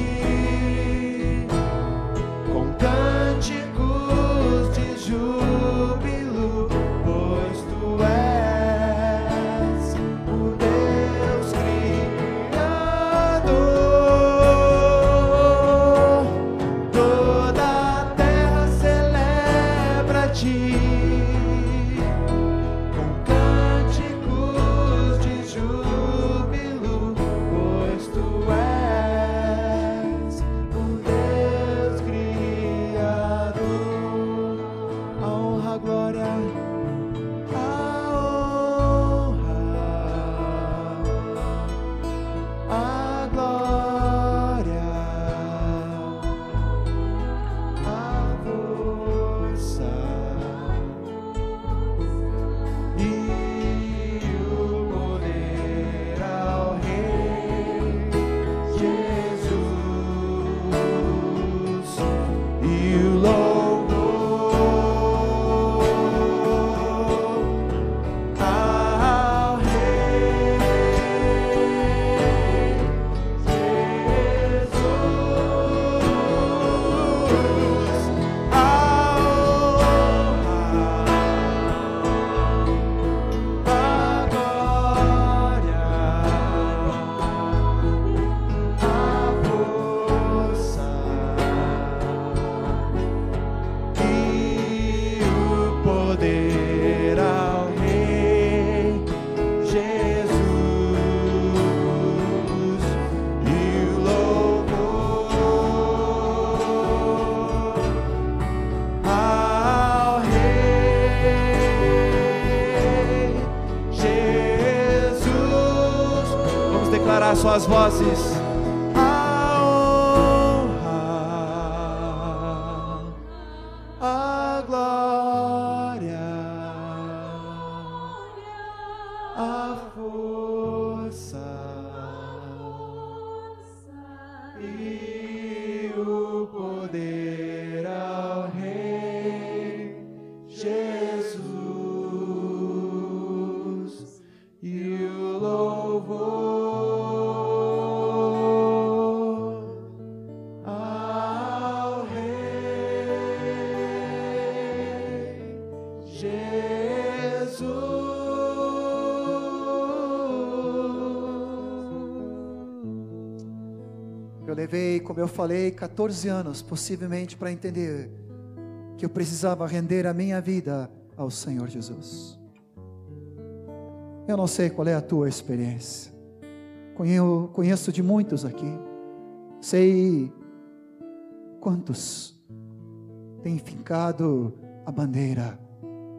you. As vozes a honra, a glória, a força e o poder ao Rei Jesus e o louvor. Como eu falei, 14 anos, possivelmente, para entender que eu precisava render a minha vida ao Senhor Jesus. Eu não sei qual é a tua experiência. Conheço, conheço de muitos aqui. Sei quantos têm fincado a bandeira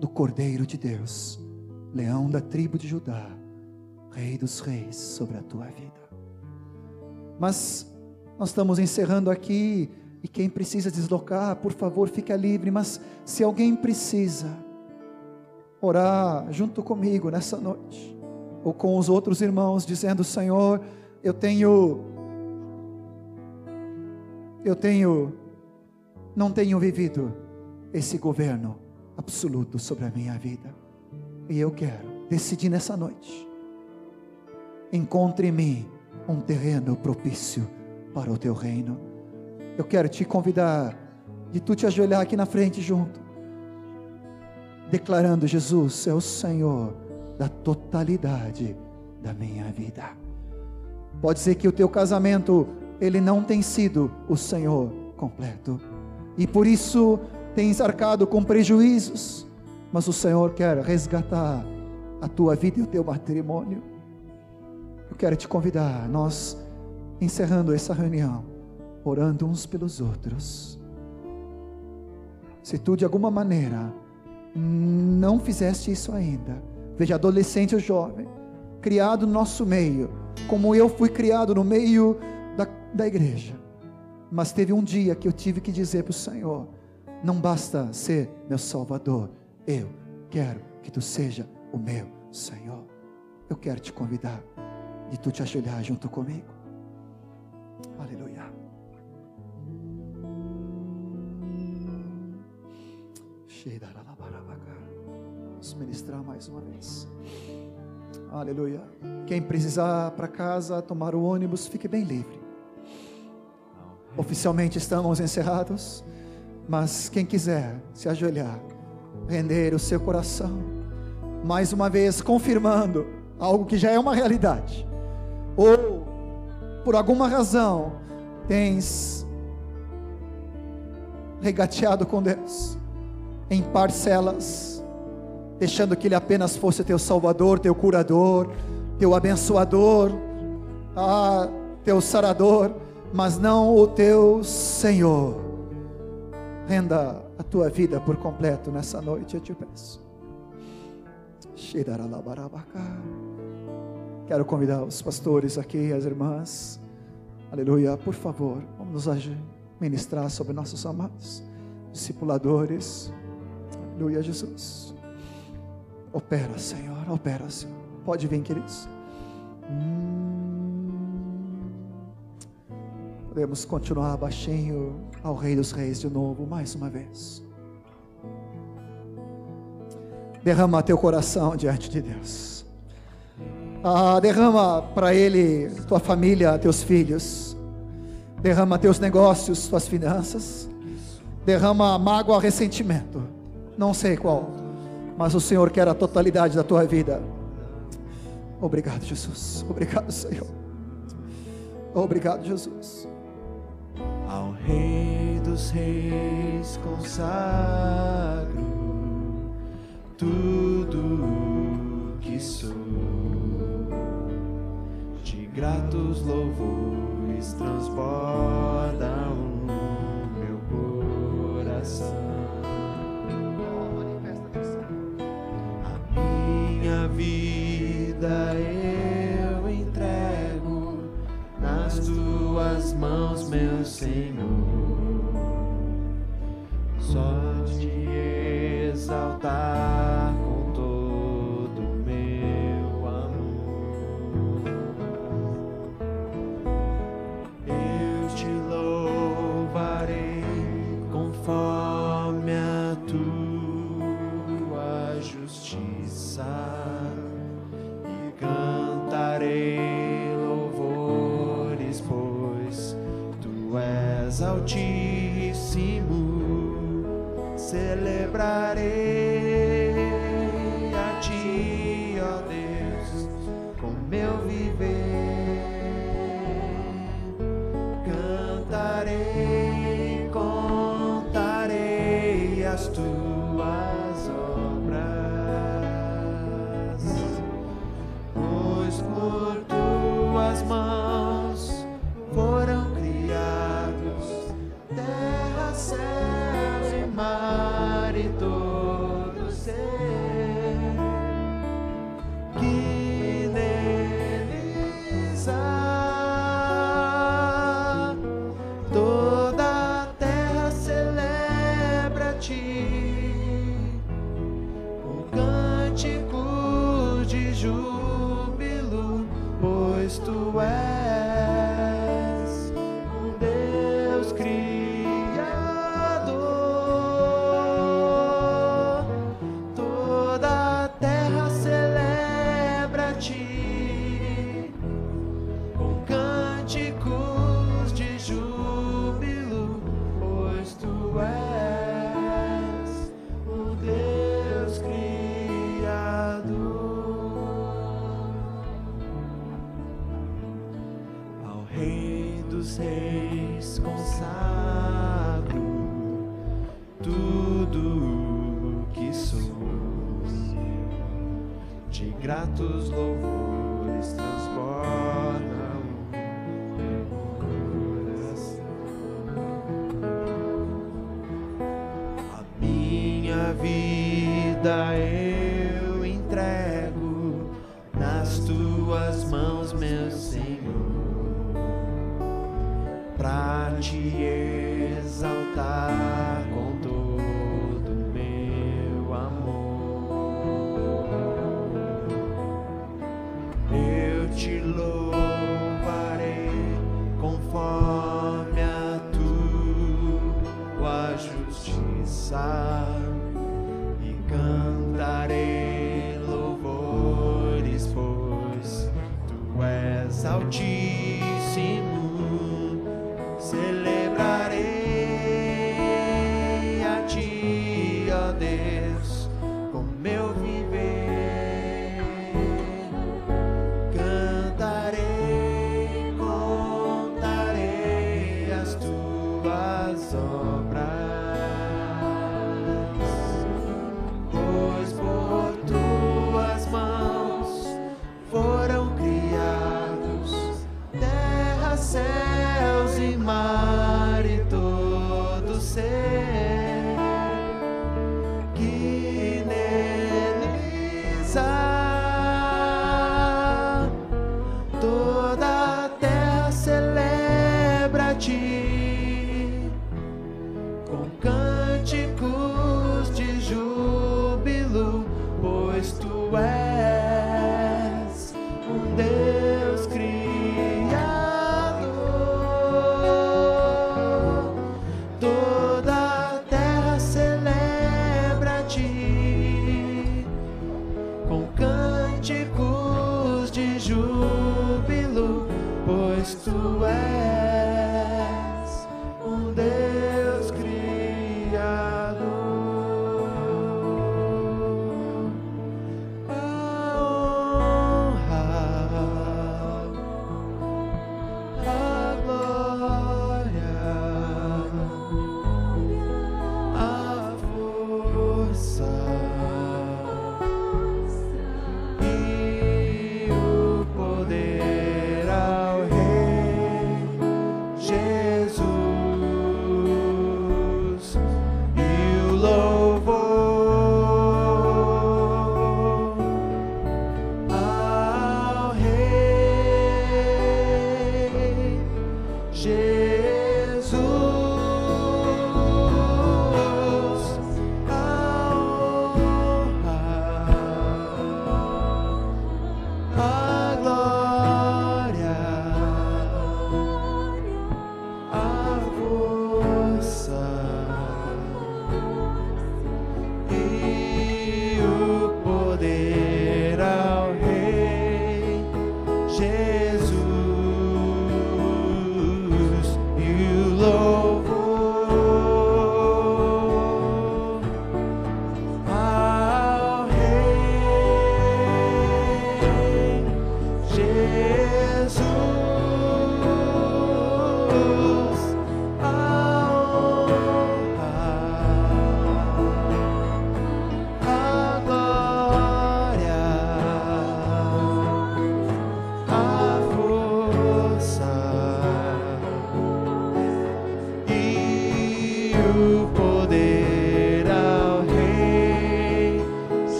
do Cordeiro de Deus, leão da tribo de Judá, Rei dos Reis, sobre a tua vida. Mas nós estamos encerrando aqui e quem precisa deslocar, por favor, fique livre. Mas se alguém precisa orar junto comigo nessa noite, ou com os outros irmãos, dizendo: Senhor, eu tenho, eu tenho, não tenho vivido esse governo absoluto sobre a minha vida, e eu quero decidir nessa noite. Encontre em mim um terreno propício para o teu reino. Eu quero te convidar de tu te ajoelhar aqui na frente junto, declarando: Jesus é o Senhor da totalidade da minha vida. Pode ser que o teu casamento ele não tem sido o Senhor completo e por isso tens arcado com prejuízos, mas o Senhor quer resgatar a tua vida e o teu matrimônio. Eu quero te convidar, nós encerrando essa reunião, orando uns pelos outros. Se tu de alguma maneira não fizeste isso ainda, veja adolescente ou jovem, criado no nosso meio, como eu fui criado no meio da, da igreja, mas teve um dia que eu tive que dizer para o Senhor: não basta ser meu Salvador, eu quero que tu seja o meu Senhor. Eu quero te convidar e tu te ajoelhar junto comigo. Aleluia. Vamos ministrar mais uma vez. Aleluia. Quem precisar para casa tomar o ônibus, fique bem livre. Oficialmente estamos encerrados, mas quem quiser se ajoelhar, render o seu coração, mais uma vez confirmando algo que já é uma realidade, ou por alguma razão tens regateado com Deus em parcelas, deixando que Ele apenas fosse teu Salvador, teu curador, teu abençoador, ah, teu sarador, mas não o teu Senhor. Renda a tua vida por completo nessa noite, eu te peço. Quero convidar os pastores aqui, as irmãs. Aleluia. Por favor, vamos nos ministrar sobre nossos amados discipuladores. Aleluia, Jesus. Opera, Senhor. Opera, Senhor. Pode vir, queridos. Hum. Podemos continuar baixinho ao Rei dos Reis de novo, mais uma vez. Derrama teu coração diante de Deus. Ah, derrama para Ele tua família, teus filhos. Derrama teus negócios, tuas finanças. Derrama mágoa, ressentimento. Não sei qual, mas o Senhor quer a totalidade da tua vida. Obrigado, Jesus. Obrigado, Senhor. Obrigado, Jesus. Ao Rei dos Reis consagro tudo que sou gratos louvores transbordam meu coração. A minha vida eu entrego nas tuas mãos, meu Senhor. Só te exaltar.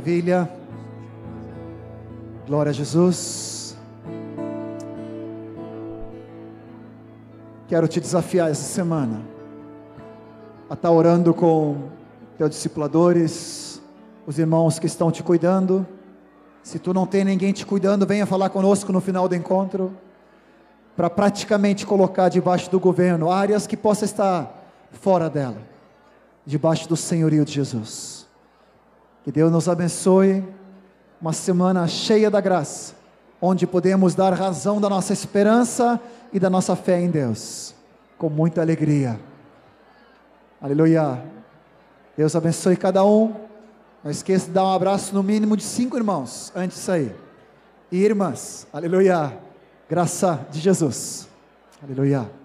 Maravilha. Glória a Jesus. Quero te desafiar essa semana a estar orando com teus discipuladores, os irmãos que estão te cuidando. Se tu não tem ninguém te cuidando, venha falar conosco no final do encontro, para praticamente colocar debaixo do governo áreas que possa estar fora dela, debaixo do senhorio de Jesus. Que Deus nos abençoe, uma semana cheia da graça, onde podemos dar razão da nossa esperança e da nossa fé em Deus, com muita alegria. Aleluia. Deus abençoe cada um. Não esqueça de dar um abraço no mínimo de cinco irmãos antes de sair. E irmãs, aleluia. Graça de Jesus. Aleluia.